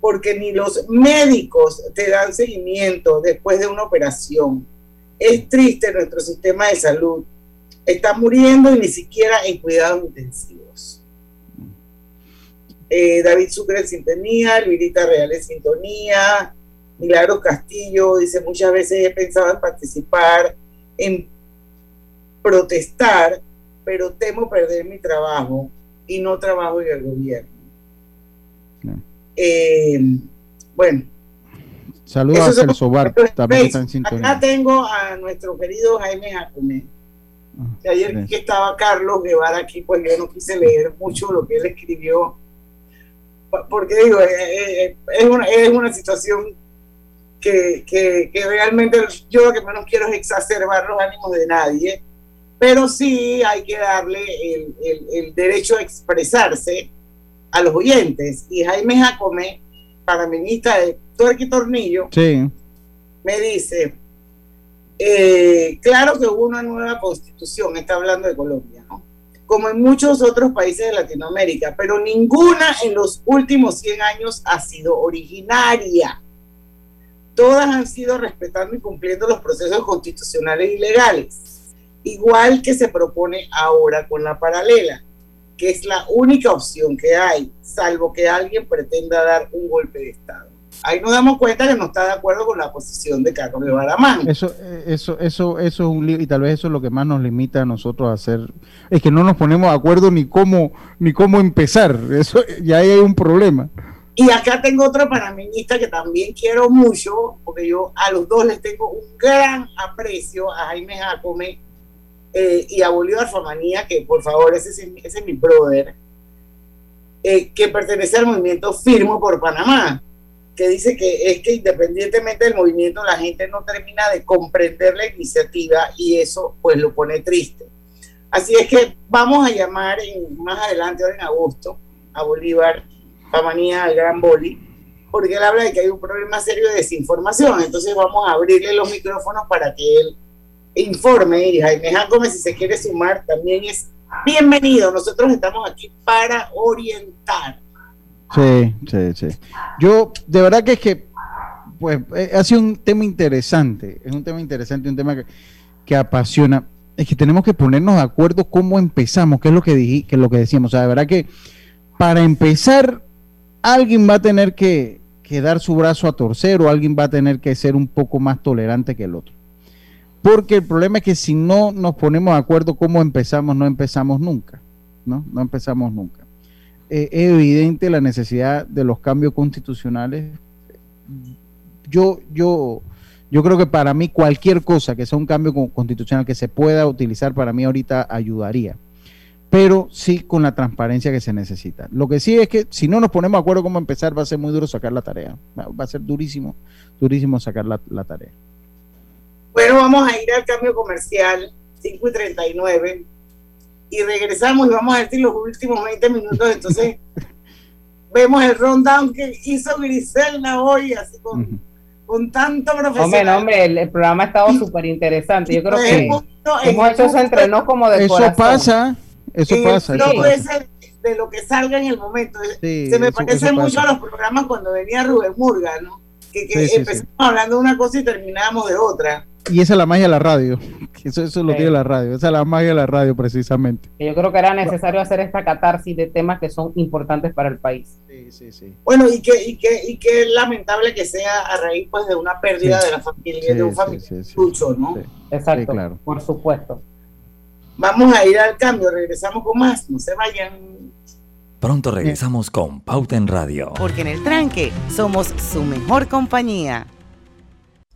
A: porque ni los médicos te dan seguimiento después de una operación. Es triste nuestro sistema de salud. Está muriendo y ni siquiera en cuidados intensivos. Eh, David Sucre en sintonía, Luirita Real en sintonía, Milagros Castillo dice, muchas veces he pensado en participar, en protestar, pero temo perder mi trabajo y no trabajo en el gobierno. Eh, bueno,
C: Saludos a Celso Bar, también está en
A: Acá
C: sintonía.
A: tengo a nuestro querido Jaime Jacome. Que ayer que estaba Carlos Guevara aquí, pues yo no quise leer mucho lo que él escribió. Porque digo, eh, eh, es, una, es una situación que, que, que realmente yo lo que menos quiero es exacerbar los ánimos de nadie, pero sí hay que darle el, el- el derecho a expresarse a los oyentes. Y Jaime Jacome, panameñista de Tuerca y Tornillo,
C: Sí.
A: me dice, eh, claro que hubo una nueva constitución, está hablando de Colombia, ¿no? Como en muchos otros países de Latinoamérica, pero ninguna en los últimos 100 años ha sido originaria. Todas han sido respetando y cumpliendo los procesos constitucionales y legales, igual que se propone ahora con la paralela, que es la única opción que hay, salvo que alguien pretenda dar un golpe de Estado. Ahí nos damos cuenta que no está de acuerdo con la posición de Carlos Guevara Mann.
C: Eso, eh, eso, eso, eso es un lío y tal vez eso es lo que más nos limita a nosotros a hacer, es que no nos ponemos de acuerdo ni cómo, ni cómo empezar. Eso ya ahí hay un problema.
A: Y acá tengo otro panameñista que también quiero mucho, porque yo a los dos les tengo un gran aprecio, a Jaime Jacome eh, y a Bolívar Famanía, que por favor, ese, es ese es mi brother, eh, que pertenece al movimiento Firmo por Panamá, que dice que es que independientemente del movimiento, la gente no termina de comprender la iniciativa y eso pues lo pone triste. Así es que vamos a llamar en- más adelante, ahora en agosto, a Bolívar Famanía, al Gran Boli, porque él habla de que hay un problema serio de desinformación. Entonces vamos a abrirle los micrófonos para que él informe. Y Jaime Gómez, si se quiere sumar, también es bienvenido. Nosotros estamos aquí para orientar.
C: Sí, sí, sí. Yo, de verdad que es que, pues, eh, ha sido un tema interesante, es un tema interesante, un tema que, apasiona. Es que tenemos que ponernos de acuerdo cómo empezamos, qué es lo que dije, que es lo que decíamos. O sea, de verdad que para empezar, alguien va a tener que, que dar su brazo a torcer o alguien va a tener que ser un poco más tolerante que el otro. Porque el problema es que si no nos ponemos de acuerdo cómo empezamos, no empezamos nunca, ¿no? No empezamos nunca. Eh, es evidente la necesidad de los cambios constitucionales. Yo, yo, yo creo que para mí cualquier cosa que sea un cambio con- constitucional que se pueda utilizar para mí ahorita ayudaría, pero sí con la transparencia que se necesita. Lo que sí es que si no nos ponemos de acuerdo cómo empezar va a ser muy duro sacar la tarea, va a ser durísimo, durísimo sacar la, la tarea.
A: Bueno, vamos a ir al cambio comercial, 5 y 39, y regresamos y vamos a decir los últimos 20 minutos. Entonces, vemos el rundown que hizo Griselda hoy, así con, con tanto
B: Hombre,
A: profesional.
B: no, hombre, el, el programa ha estado súper interesante. Yo creo
A: pues,
B: que
A: hemos-
B: hemos hecho ese entrenó como de
C: Eso
B: corazón.
C: pasa, eso
A: en
C: pasa,
A: el
C: eso pasa.
A: de lo que salga en el momento.
C: Sí,
A: Se me
C: eso-
A: parece
C: eso
A: mucho
C: pasa.
A: a los programas cuando venía Rubén Murga, ¿no? Que, que
C: Sí, sí,
A: empezamos hablando de una cosa y terminábamos de otra.
C: Y esa es la magia de la radio, eso, eso lo
B: Sí.
C: tiene la radio, esa es la magia de la radio precisamente.
B: Que Yo creo que era necesario hacer esta catarsis de temas que son importantes para el país.
C: Sí, sí, sí.
A: Bueno, y que, y que, y que es lamentable que sea a raíz pues de una pérdida
C: Sí.
A: de la familia,
C: Sí,
A: de un
C: sí,
A: familiar
C: sí, sí.
A: lucho, ¿no?
B: Exacto,
C: Sí, claro.
B: por supuesto.
A: Vamos a ir al cambio, regresamos con más, no se vayan.
H: Pronto regresamos con Pauta en Radio.
P: Porque en el tranque somos su mejor compañía.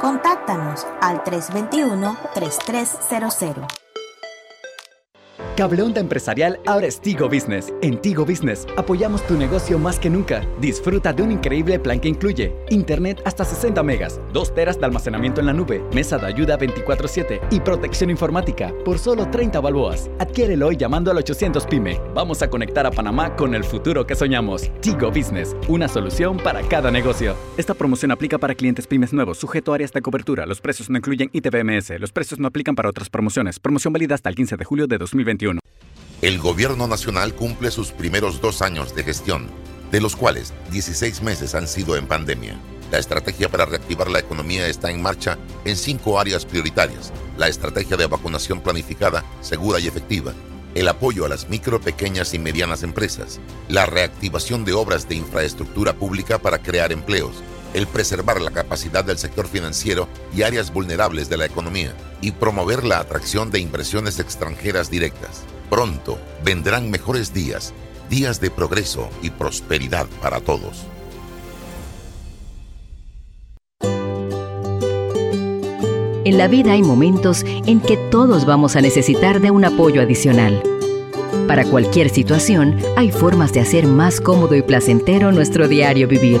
K: Contáctanos al 321-3300.
L: Cable Onda Empresarial ahora es Tigo Business. En Tigo Business apoyamos tu negocio más que nunca. Disfruta de un increíble plan que incluye Internet hasta 60 megas, 2 teras de almacenamiento en la nube, mesa de ayuda 24/7 y protección informática por solo 30 balboas. Adquiérelo hoy llamando al 800 PYME. Vamos a conectar a Panamá con el futuro que soñamos. Tigo Business, una solución para cada negocio. Esta promoción aplica para clientes pymes nuevos, sujeto a áreas de cobertura. Los precios no incluyen ITBMS. Los precios no aplican para otras promociones. Promoción válida hasta el 15 de julio de 2021.
I: El gobierno nacional cumple sus primeros dos años de gestión, de los cuales 16 meses han sido en pandemia. La estrategia para reactivar la economía está en marcha en cinco áreas prioritarias. La estrategia de vacunación planificada, segura y efectiva. El apoyo a las micro, pequeñas y medianas empresas. La reactivación de obras de infraestructura pública para crear empleos. El preservar la capacidad del sector financiero y áreas vulnerables de la economía. Y promover la atracción de inversiones extranjeras directas. Pronto vendrán mejores días, días de progreso y prosperidad para todos.
M: En la vida hay momentos en que todos vamos a necesitar de un apoyo adicional. Para cualquier situación, hay formas de hacer más cómodo y placentero nuestro diario vivir.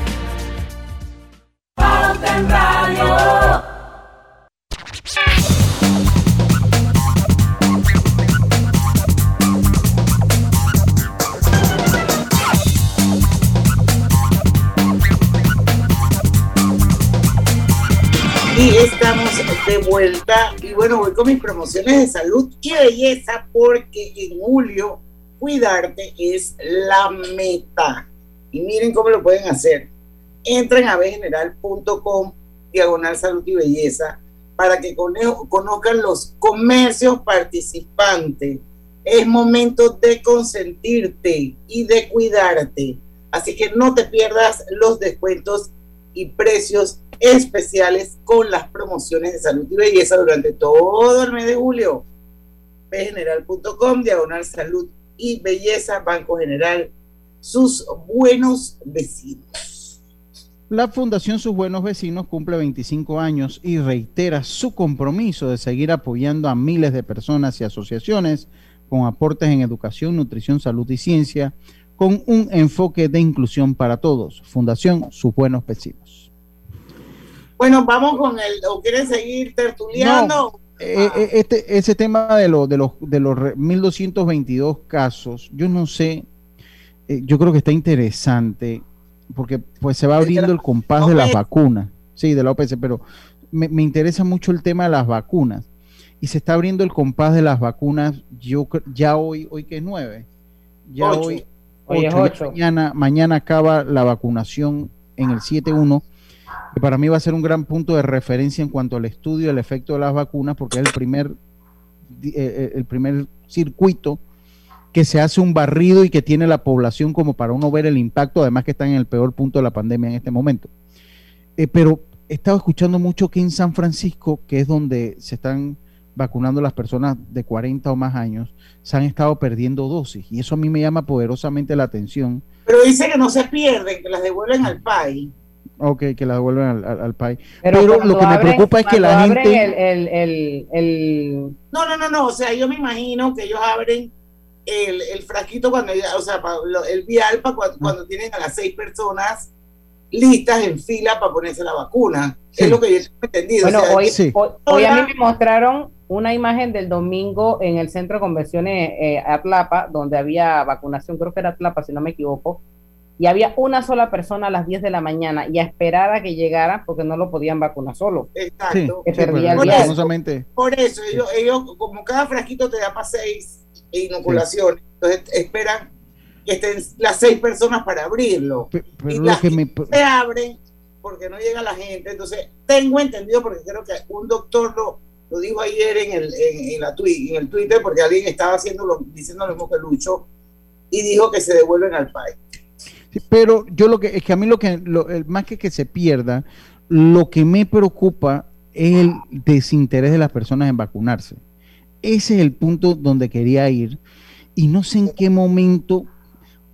A: Vuelta. Y bueno, voy con mis promociones de salud y belleza porque en julio cuidarte es la meta. Y miren cómo lo pueden hacer. Entren a bgeneral.com, diagonal salud y belleza, para que conozcan los comercios participantes. Es momento de consentirte y de cuidarte. Así que no te pierdas los descuentos y precios especiales con las promociones de salud y belleza durante todo el mes de julio. bgeneral.com, diagonal salud y belleza, Banco General, sus buenos vecinos.
C: La Fundación Sus Buenos Vecinos cumple 25 años y reitera su compromiso de seguir apoyando a miles de personas y asociaciones con aportes en educación, nutrición, salud y ciencia, con un enfoque de inclusión para todos. Fundación Sus Buenos Vecinos.
A: Bueno, vamos con el, ¿o quieren seguir tertuliando?
C: Eh, eh, este, ese tema de, lo, de los, de los 1222 casos, yo no sé, eh, yo creo que está interesante, porque pues se va abriendo el compás de las vacunas, sí, de la OPS, pero me, me, interesa mucho el tema de las vacunas. Y se está abriendo el compás de las vacunas, yo ya hoy, hoy que es 9, ya
B: Ocho.
C: hoy,
B: Hoy es.
C: Mañana, mañana acaba la vacunación en el 7.1 que para mí va a ser un gran punto de referencia en cuanto al estudio del efecto de las vacunas, porque es el primer, eh, eh, el primer circuito que se hace un barrido y que tiene la población como para uno ver el impacto, además que están en el peor punto de la pandemia en este momento. Eh, pero he estado escuchando mucho que en San Francisco, que es donde se están vacunando las personas de 40 o más años, se han estado perdiendo dosis. Y eso a mí me llama poderosamente la atención.
A: Pero dice que no se pierden, que las devuelven al país.
C: Ok, que las devuelven al, al- al país. Pero, lo que me preocupa es que la gente...
B: el- el- el- el-
A: No, no, no, no. O sea, yo me imagino que ellos abren el, el frasquito cuando, ya- o sea, el vial pa cuando, cuando tienen a las seis personas listas en fila para ponerse la vacuna. Es lo que yo tengo entendido.
B: Bueno,
A: o sea,
B: hoy, hoy, hoy a mí me mostraron una imagen del domingo en el centro de convenciones eh, Atlapa, donde había vacunación, creo que era Atlapa, si no me equivoco, y había una sola persona a las 10 de la mañana y a esperar a que llegara porque no lo podían vacunar solo.
A: Exacto.
B: Que
C: Sí,
B: perdía
C: pero
B: el viaje.
C: lastimosamente-
A: Por eso, ellos, ellos, como cada frasquito te da para seis inoculaciones, entonces esperan que estén las seis personas para abrirlo.
C: Pero
A: y
C: lo
A: las
C: que me-
A: se abren porque no llega la gente. Entonces, tengo entendido, porque creo que un doctor lo, lo dijo ayer en el, en, en la twi- en el Twitter, porque alguien estaba haciendo lo, diciendo lo mismo que Lucho, y dijo que se devuelven al país.
C: Pero yo lo que es que a mí lo que lo- más que que se pierda, lo que me preocupa es el desinterés de las personas en vacunarse. Ese es el punto donde quería ir y no sé en qué momento,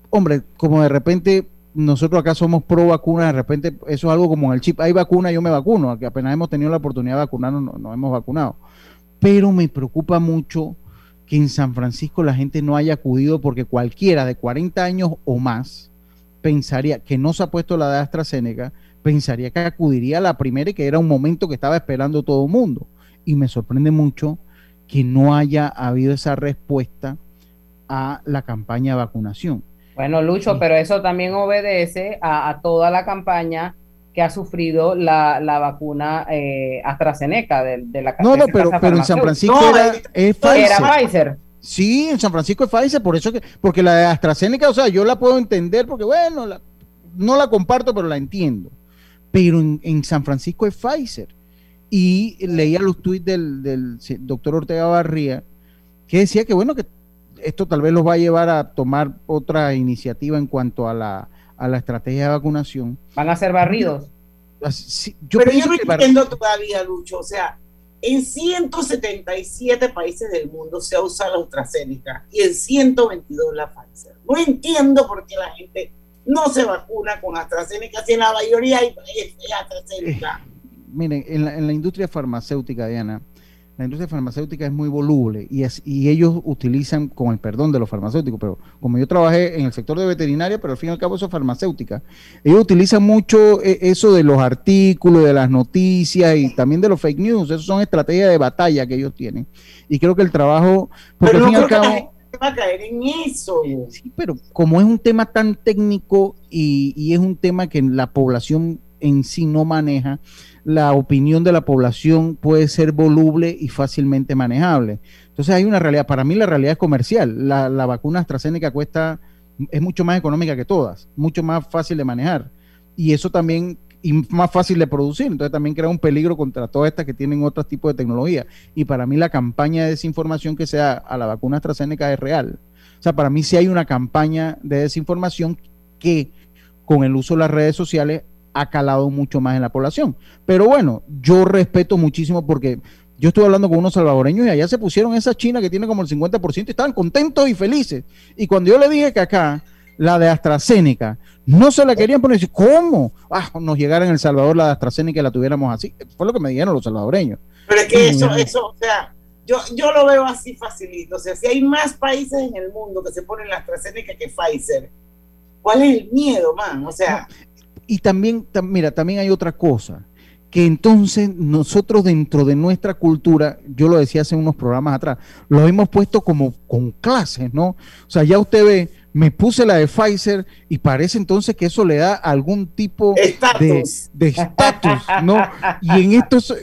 C: hombre, como de repente nosotros acá somos pro vacuna, de repente eso es algo como el chip, hay vacuna, yo me vacuno, que apenas hemos tenido la oportunidad de vacunarnos, no- nos hemos vacunado. Pero me preocupa mucho que en San Francisco la gente no haya acudido porque cualquiera de 40 años o más pensaría que no se ha puesto la de AstraZeneca, pensaría que acudiría a la primera y que era un momento que estaba esperando todo el mundo. Y me sorprende mucho que no haya habido esa respuesta a la campaña de vacunación.
B: Bueno, Lucho, pero eso también obedece a, a toda la campaña que ha sufrido la, la vacuna eh, AstraZeneca de, de la
C: No, no, pero, en San. Francisco era, es Pfizer.
B: Era Pfizer.
C: Sí, en San Francisco es Pfizer, por eso que, porque la de AstraZeneca, o sea, yo la puedo entender porque, bueno, la- no la comparto, pero la entiendo. Pero en, en San Francisco es Pfizer. Y leía los tweets del, doctor Ortega Barría, que decía que, bueno, que esto tal vez los va a llevar a tomar otra iniciativa en cuanto a la, a la estrategia de vacunación.
B: Van a ser barridos.
C: Así- yo
A: Pero yo no entiendo todavía, Lucho. O sea, en 177 países del mundo se ha usado la AstraZeneca y en 122 la Pfizer. No entiendo por qué la gente no se vacuna con AstraZeneca si en la mayoría hay AstraZeneca.
C: miren, en la, en la industria farmacéutica, Diana, la industria farmacéutica es muy voluble y, es- y ellos utilizan, con el perdón de los farmacéuticos, pero como yo trabajé en el sector de veterinaria, pero al fin y al cabo eso es farmacéutica, ellos utilizan mucho eh, eso de los artículos, de las noticias y también de los fake news, eso son estrategias de batalla que ellos tienen. Y creo que el trabajo, porque
A: Pero
C: al
A: no
C: fin y al
A: creo que la
C: cabo...
A: gente va a caer en eso.
C: Sí, pero como es un tema tan técnico y, y es un tema que la población en sí no maneja, la opinión de la población puede ser voluble y fácilmente manejable. Entonces hay una realidad, para mí la realidad es comercial. La, la vacuna AstraZeneca cuesta, es mucho más económica que todas, mucho más fácil de manejar. Y eso también, y más fácil de producir. Entonces también crea un peligro contra todas estas que tienen otros tipos de tecnología. Y para mí la campaña de desinformación que sea a la vacuna AstraZeneca es real. O sea, para mí sí hay una campaña de desinformación que con el uso de las redes sociales ha calado mucho más en la población. Pero bueno, yo respeto muchísimo porque yo estuve hablando con unos salvadoreños y allá se pusieron esa China que tiene como el 50% y estaban contentos y felices. Y cuando yo le dije que acá la de AstraZeneca no se la querían poner, ¿cómo? Ah, nos llegara en El Salvador la de AstraZeneca y la tuviéramos así. Fue lo que me dijeron los salvadoreños.
A: Pero es que eso, eso, o sea, yo, yo lo veo así facilito. O sea, si hay más países en el mundo que se ponen la AstraZeneca que Pfizer, ¿cuál es el miedo, man? O sea,
C: Y también, tam- mira, también hay otra cosa, que entonces nosotros dentro de nuestra cultura, yo lo decía hace unos programas atrás, lo hemos puesto como con clases, ¿no? O sea, ya usted ve, me puse la de Pfizer y parece entonces que eso le da algún tipo de
A: Estatus.
C: de estatus, ¿no? Y en esto, es-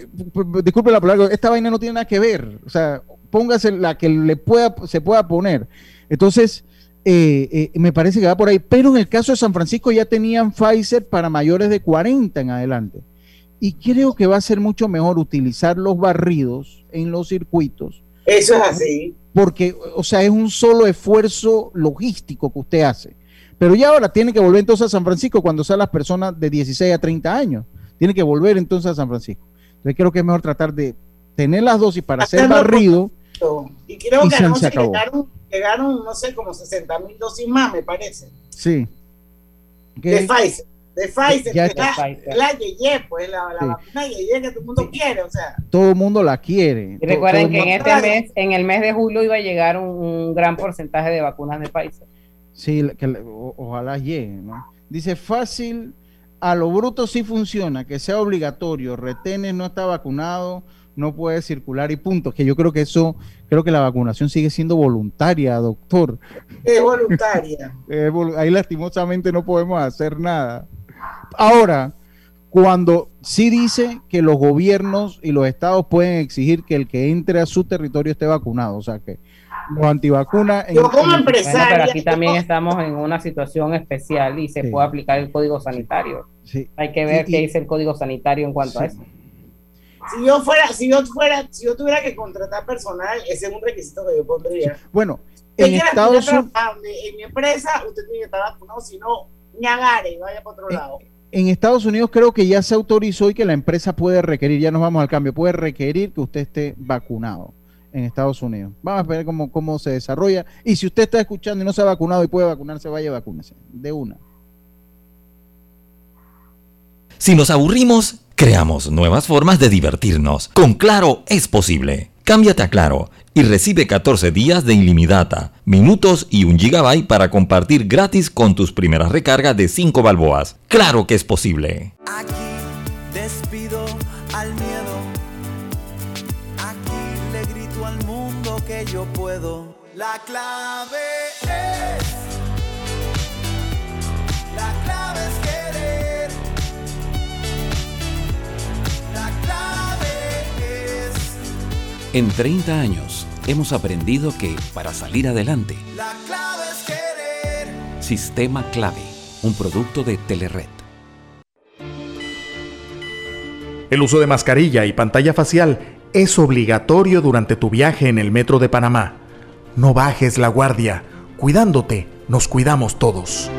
C: disculpe la palabra, esta vaina no tiene nada que ver, o sea, póngase la que le pueda, se pueda poner. Entonces, eh, eh, me parece que va por ahí. Pero en el caso de San Francisco ya tenían Pfizer para mayores de 40 en adelante. Y creo que va a ser mucho mejor utilizar los barridos en los circuitos.
A: eso es así.
C: porque, o sea, es un solo esfuerzo logístico que usted hace. Pero ya ahora tiene que volver entonces a San Francisco cuando sean las personas de 16 a 30 años. Tiene que volver entonces a San Francisco. Entonces creo que es mejor tratar de tener las dosis para hacer barrido.
A: Y creo
C: Y
A: que
C: se-
A: anoche
C: se acabó.
A: Llegaron, no sé, como 60 mil dosis más, me parece.
C: Sí.
A: De Pfizer. De Pfizer,
C: Ya
A: que
C: está.
A: la, la Yeye, pues la, la
C: Sí.
A: vacuna Yeye que todo el mundo quiere, o sea.
C: todo el mundo la quiere.
B: Y recuerden
C: todo
B: que en este mes, en el mes de julio iba a llegar un, un gran porcentaje de vacunas de Pfizer.
C: Sí, que, o- ojalá llegue, ¿no? Dice, fácil, a lo bruto sí funciona, que sea obligatorio, retenes, no está vacunado, no puede circular y punto. Que yo creo que eso, creo que la vacunación sigue siendo voluntaria, doctor.
A: Es voluntaria.
C: Vol- ahí lastimosamente no podemos hacer nada. Ahora, cuando sí dice que los gobiernos y los estados pueden exigir que el que entre a su territorio esté vacunado, o sea que los antivacunas... en-
A: Yo como empresaria-
B: Bueno, pero aquí también estamos en una situación especial y se
C: Sí.
B: puede aplicar el código sanitario.
C: Sí.
B: Hay que ver
C: Y-
B: qué dice el código sanitario en cuanto a eso.
A: Si yo fuera, si yo fuera, si yo tuviera que contratar personal, ese es un requisito que yo pondría.
C: Bueno, en Estados Unidos...
A: En mi empresa, usted tiene que estar vacunado, si no, ñagare y vaya para otro
C: Eh,
A: lado.
C: En Estados Unidos creo que ya se autorizó y que la empresa puede requerir, ya nos vamos al cambio, puede requerir que usted esté vacunado en Estados Unidos. Vamos a ver cómo, cómo se desarrolla. Y si usted está escuchando y no se ha vacunado y puede vacunarse, vaya vacúnese. De una.
D: Si nos aburrimos, creamos nuevas formas de divertirnos. Con Claro es posible. Cámbiate a Claro y recibe 14 días de ilimitada, minutos y un gigabyte para compartir gratis con tus primeras recargas de 5 balboas. Claro que es posible.
G: Despido al miedo. Aquí le grito al mundo que yo puedo. La clave
H: En 30 años hemos aprendido que para salir adelante,
G: La clave es querer.
H: Sistema Clave, un producto de Telered.
J: El uso de mascarilla y pantalla facial es obligatorio durante tu viaje en el metro de Panamá. No bajes la guardia. Cuidándote, nos cuidamos todos.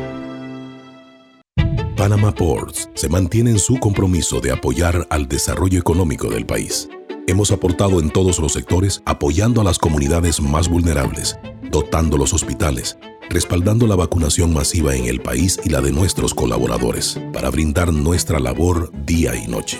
F: Panama Ports se mantiene en su compromiso de apoyar al desarrollo económico del país. Hemos aportado en todos los sectores apoyando a las comunidades más vulnerables, dotando los hospitales, respaldando la vacunación masiva en el país y la de nuestros colaboradores, para brindar nuestra labor día y noche.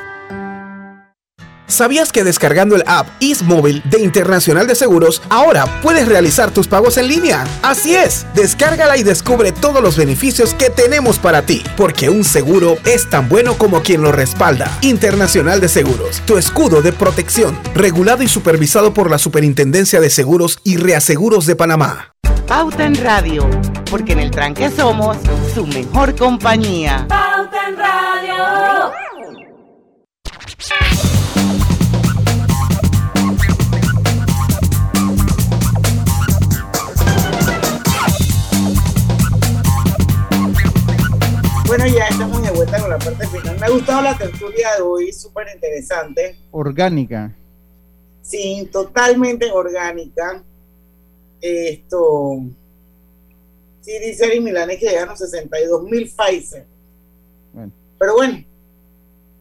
Q: ¿Sabías que descargando el app Móvil de Internacional de Seguros, ahora puedes realizar tus pagos en línea? Así es, descárgala y descubre todos los beneficios que tenemos para ti, porque un seguro es tan bueno como quien lo respalda. Internacional de Seguros, tu escudo de protección, regulado y supervisado por la Superintendencia de Seguros y Reaseguros de Panamá.
R: Pauta en Radio, porque en el tranque somos su mejor compañía.
O: Pauta en Radio.
A: Bueno, ya estamos de vuelta con la parte final. Me ha gustado la tertulia de hoy, súper interesante.
C: Orgánica.
A: Sí, totalmente orgánica. Esto. Sí, dice Ari Milanes que llegaron 62 mil Pfizer.
C: Bueno.
A: Pero bueno,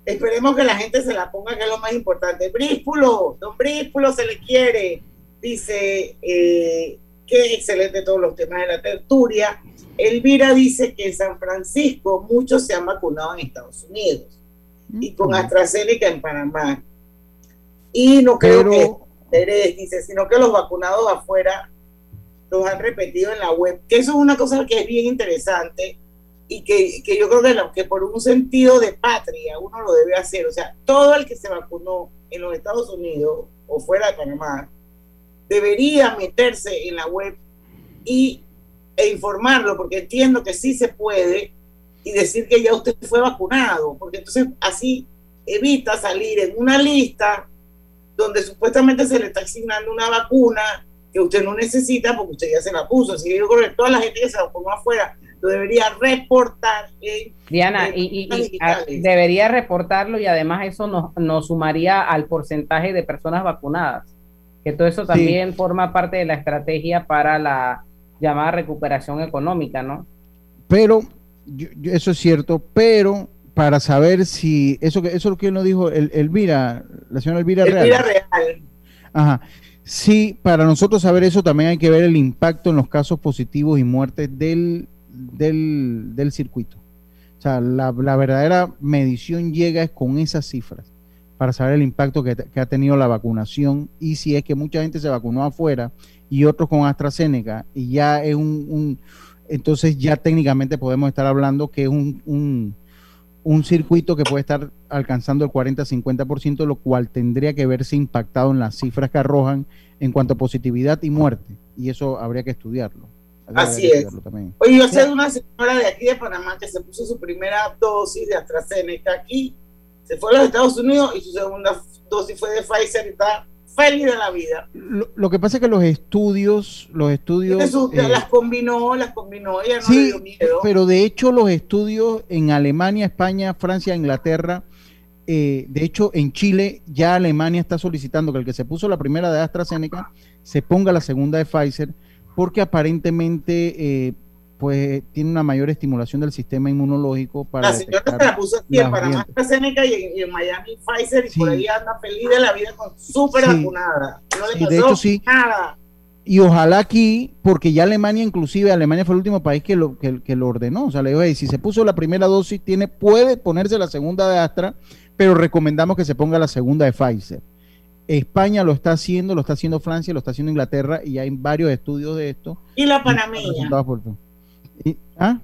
A: esperemos que la gente se la ponga, que es lo más importante. Bríspulo, don Bríspulo se le quiere. Dice eh, que excelente todos los temas de la tertulia. Elvira dice que en San Francisco muchos se han vacunado en Estados Unidos. y con AstraZeneca en Panamá. Y no creo que Pérez dice, sino que los vacunados afuera los han repetido en la web, que eso es una cosa que es bien interesante y que, que yo creo que, lo, que por un sentido de patria uno lo debe hacer. O sea, todo el que se vacunó en los Estados Unidos o fuera de Panamá debería meterse en la web y, e informarlo, porque entiendo que sí se puede y decir que ya usted fue vacunado, porque entonces así evita salir en una lista donde supuestamente se le está asignando una vacuna que usted no necesita porque usted ya se la puso. Así que yo creo que toda la gente que se vacunó afuera lo debería reportar en
B: Diana, y, debería reportarlo y además eso nos, nos, sumaría al porcentaje de personas vacunadas, que todo eso también forma parte de la estrategia para la llamada recuperación económica, ¿no?
C: Pero, eso es cierto, pero para saber si eso que eso es lo que nos dijo el, Elvira, la señora Elvira,
A: Elvira Real.
C: Ajá. Sí, para nosotros saber eso también hay que ver el impacto en los casos positivos y muertes del del, circuito. O sea, la, verdadera medición llega es con esas cifras para saber el impacto que, ha tenido la vacunación y si es que mucha gente se vacunó afuera y otros con AstraZeneca y ya es un, entonces ya técnicamente podemos estar hablando que es un, un, un circuito que puede estar alcanzando el 40-50%, lo cual tendría que verse impactado en las cifras que arrojan en cuanto a positividad y muerte. Y eso habría que estudiarlo.
A: Así es. Oye, yo sé de una señora de aquí de Panamá que se puso su primera dosis de AstraZeneca aquí, se fue a los Estados Unidos y su segunda dosis fue de Pfizer y está feliz de la vida.
C: Lo, que pasa es que los estudios, los estudios...
A: Eh, las combinó, las combinó, ella no le dio miedo.
C: Pero de hecho los estudios en Alemania, España, Francia, Inglaterra, eh, de hecho en Chile ya Alemania está solicitando que el que se puso la primera de AstraZeneca se ponga la segunda de Pfizer porque aparentemente eh, pues tiene una mayor estimulación del sistema inmunológico para
A: la señora se la puso aquí en Panamá AstraZeneca y, en Miami Pfizer y por ahí anda feliz de la vida con súper vacunada no le pasó de hecho, sí. nada
C: y ojalá aquí, porque ya Alemania, inclusive Alemania fue el último país que lo, que, lo ordenó. O sea, le digo, si se puso la primera dosis, tiene, puede ponerse la segunda de Astra, pero recomendamos que se ponga la segunda de Pfizer. España lo está haciendo, lo está haciendo Francia, lo está haciendo Inglaterra y hay varios estudios de esto.
A: ¿Y la panameña?
C: ¿Y, ¿ah?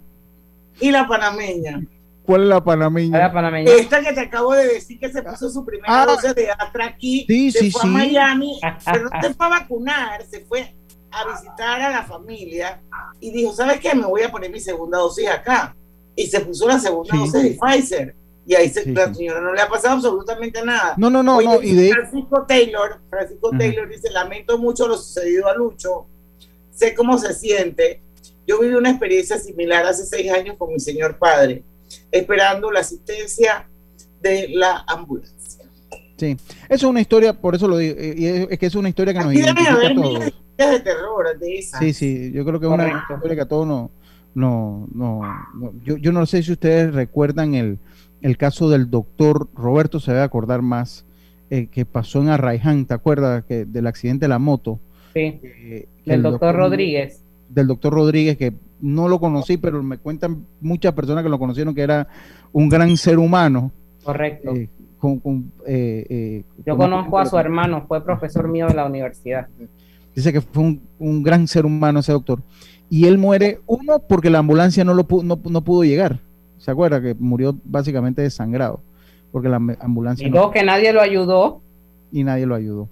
A: ¿Y la panameña?
C: ¿Cuál es la panameña?
A: Esta que te acabo de decir que se puso su primera ah, dosis de Astra aquí,
C: sí,
A: se
C: sí,
A: fue
C: sí.
A: a Miami, pero no se fue a vacunar, se fue a visitar a la familia y dijo, ¿sabes qué? Me voy a poner mi segunda dosis acá. Y se puso la segunda dosis de Pfizer y ahí se, la señora no le ha pasado absolutamente nada.
C: No, no, no, no.
A: Y de... Francisco Taylor, Francisco Taylor dice, lamento mucho lo sucedido a Lucho, sé cómo se siente. Yo viví una experiencia similar hace seis años con mi señor padre, esperando la asistencia de la ambulancia.
C: Sí, eso es una historia, por eso lo digo, eh, es que es una historia que nos identifica a todos.
A: de terror de esas.
C: Sí, sí, yo creo que es una historia que a todos nos... No, no, no, yo, yo no sé si ustedes recuerdan el, el caso del doctor Roberto se debe acordar más, eh, que pasó en Arraiján, ¿te acuerdas? Que, del accidente de la moto.
B: Sí, eh, del doctor, Rodríguez.
C: Del doctor Rodríguez, que no lo conocí, pero me cuentan muchas personas que lo conocieron que era un gran ser humano.
B: Correcto.
C: Eh,
B: Yo conozco a su hermano, fue profesor mío de la universidad.
C: Dice que fue un, un gran ser humano ese doctor. Y él muere, uno, porque la ambulancia no, lo no, no pudo llegar ¿Se acuerda que murió básicamente desangrado? Porque la ambulancia...
B: Y no, que nadie lo ayudó.
C: Y nadie lo ayudó.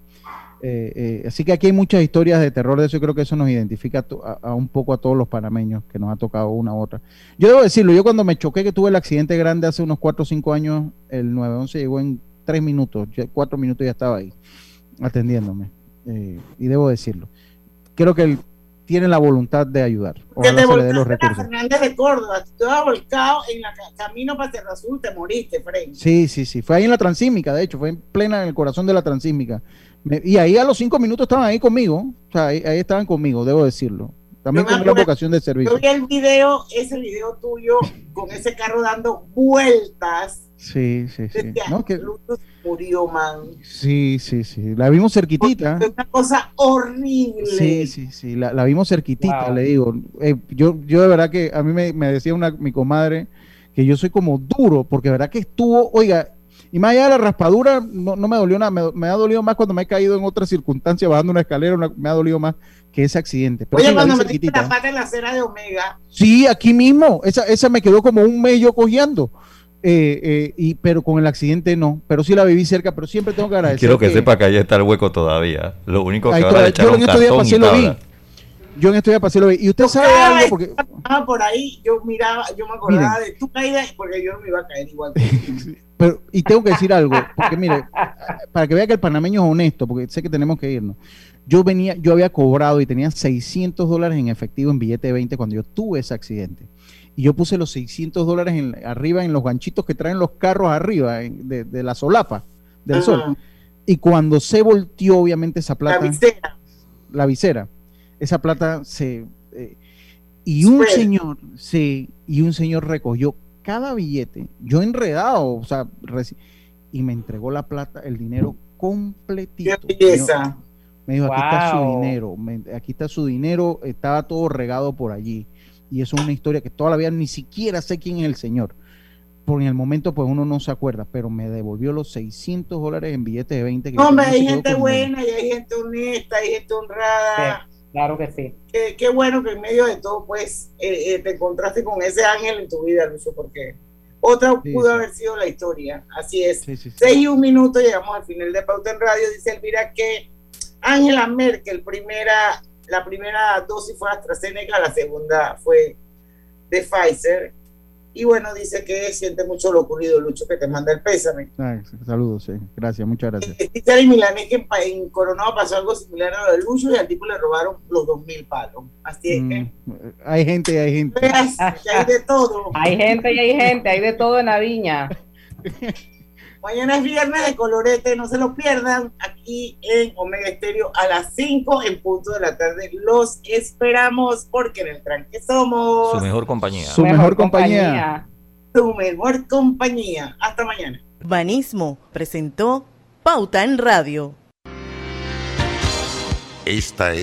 C: Eh, eh, así que aquí hay muchas historias de terror de eso y creo que eso nos identifica a, un poco a todos los panameños que nos ha tocado una u otra. Yo debo decirlo, yo cuando me choqué que tuve el accidente grande hace unos 4 o 5 años, el 911 llegó en 3 minutos, 4 minutos ya estaba ahí atendiéndome. Eh, y debo decirlo. Creo que el tienen la voluntad de ayudar.
A: Ojalá te se le dé los recursos. Fernández de Córdoba, tú volcado en el camino para Cerro Azul, te moriste, Fred.
C: Sí, sí, sí. Fue ahí en la Transísmica, de hecho, fue en plena en el corazón de la Transísmica. Y ahí a los cinco minutos estaban ahí conmigo. O sea, ahí, estaban conmigo, debo decirlo. También con la vocación de servicio.
A: Yo vi el video, ese video tuyo, con ese carro dando vueltas
C: Sí, sí, sí.
A: ¿No? Que... murió, man.
C: Sí, sí, sí. La vimos cerquitita.
A: Fue una cosa horrible.
C: Sí, sí, sí. La, la vimos cerquitita, le digo. Eh, yo, yo de verdad que a mí me, me decía una, mi comadre que yo soy como duro, porque de verdad que estuvo, oiga, Y más allá de la raspadura, no, no me dolió nada. Me, me, ha dolido más cuando me he caído en otras circunstancias bajando una escalera. una- me ha dolido más que ese accidente. Pero
A: Oye, cuando metiste la pata en la acera de Omega,
C: Sí, aquí mismo. Esa, esa me quedó como un mes yo cojeando. Eh, eh, y, pero con el accidente no. Pero sí la viví cerca. Pero siempre tengo que agradecer.
D: Quiero que sepa que ahí está el hueco todavía. Lo único que ahora
C: yo en estos días pasé lo vi. Yo en estos días pasé lo vi. Y usted sabe algo porque.
A: por ahí, yo miraba, yo me acordaba de tu caída porque yo no me iba a caer igual.
C: Pero, y tengo que decir algo, porque mire, para que vea que el panameño es honesto, porque sé que tenemos que irnos. Yo venía, yo había cobrado y tenía 600 dólares en efectivo en billete de 20 cuando yo tuve ese accidente. Y yo puse los 600 dólares en- arriba en los ganchitos que traen los carros arriba, en- de, de la solapa del sol. Y cuando se volteó, obviamente, esa plata.
A: visera.
C: La visera. Esa plata se. eh, y un
A: Spread.
C: señor, sí, y un señor recogió cada billete, yo enredado, o sea, reci- y me entregó la plata, el dinero completito.
A: Qué belleza.
C: Me dijo, aquí está su dinero, me- aquí está su dinero, estaba todo regado por allí. Y eso es una historia que toda la vida ni siquiera sé quién es el señor. Por en el momento, pues uno no se acuerda, pero me devolvió los 600 dólares en billetes de 20. que
A: Hombre, hay gente buena y hay gente honesta, hay gente honrada.
B: Claro que sí.
A: Qué, qué bueno que en medio de todo, pues, eh, eh, te encontraste con ese ángel en tu vida, Lucho, porque otra
C: Sí,
A: pudo
C: sí.
A: haber sido la historia. Así es.
C: Sí, sí, sí.
A: Seis y un minuto, llegamos al final de Pauta en Radio. Dice Elvira que Angela Merkel, primera, la primera dosis fue AstraZeneca, la segunda fue de Pfizer. Y bueno, dice que siente mucho lo ocurrido, Lucho, que te manda el pésame.
C: Ah, saludos, sí. Gracias, muchas gracias.
A: Dice el Milanés que en, Coronado pasó algo similar a lo de Lucho y al tipo le robaron los dos mil palos. Así es que
C: Mm, hay gente, hay gente.
A: hay de todo.
B: Hay gente y hay gente, hay de todo en la viña.
A: Mañana es viernes de colorete, no se lo pierdan aquí en Omega Estéreo a las 5 en punto de la tarde. Los esperamos porque en el tranque somos
D: Su mejor compañía.
C: Su mejor compañía.
A: tu mejor compañía. Hasta mañana.
R: Banismo presentó Pauta en Radio.
I: Esta es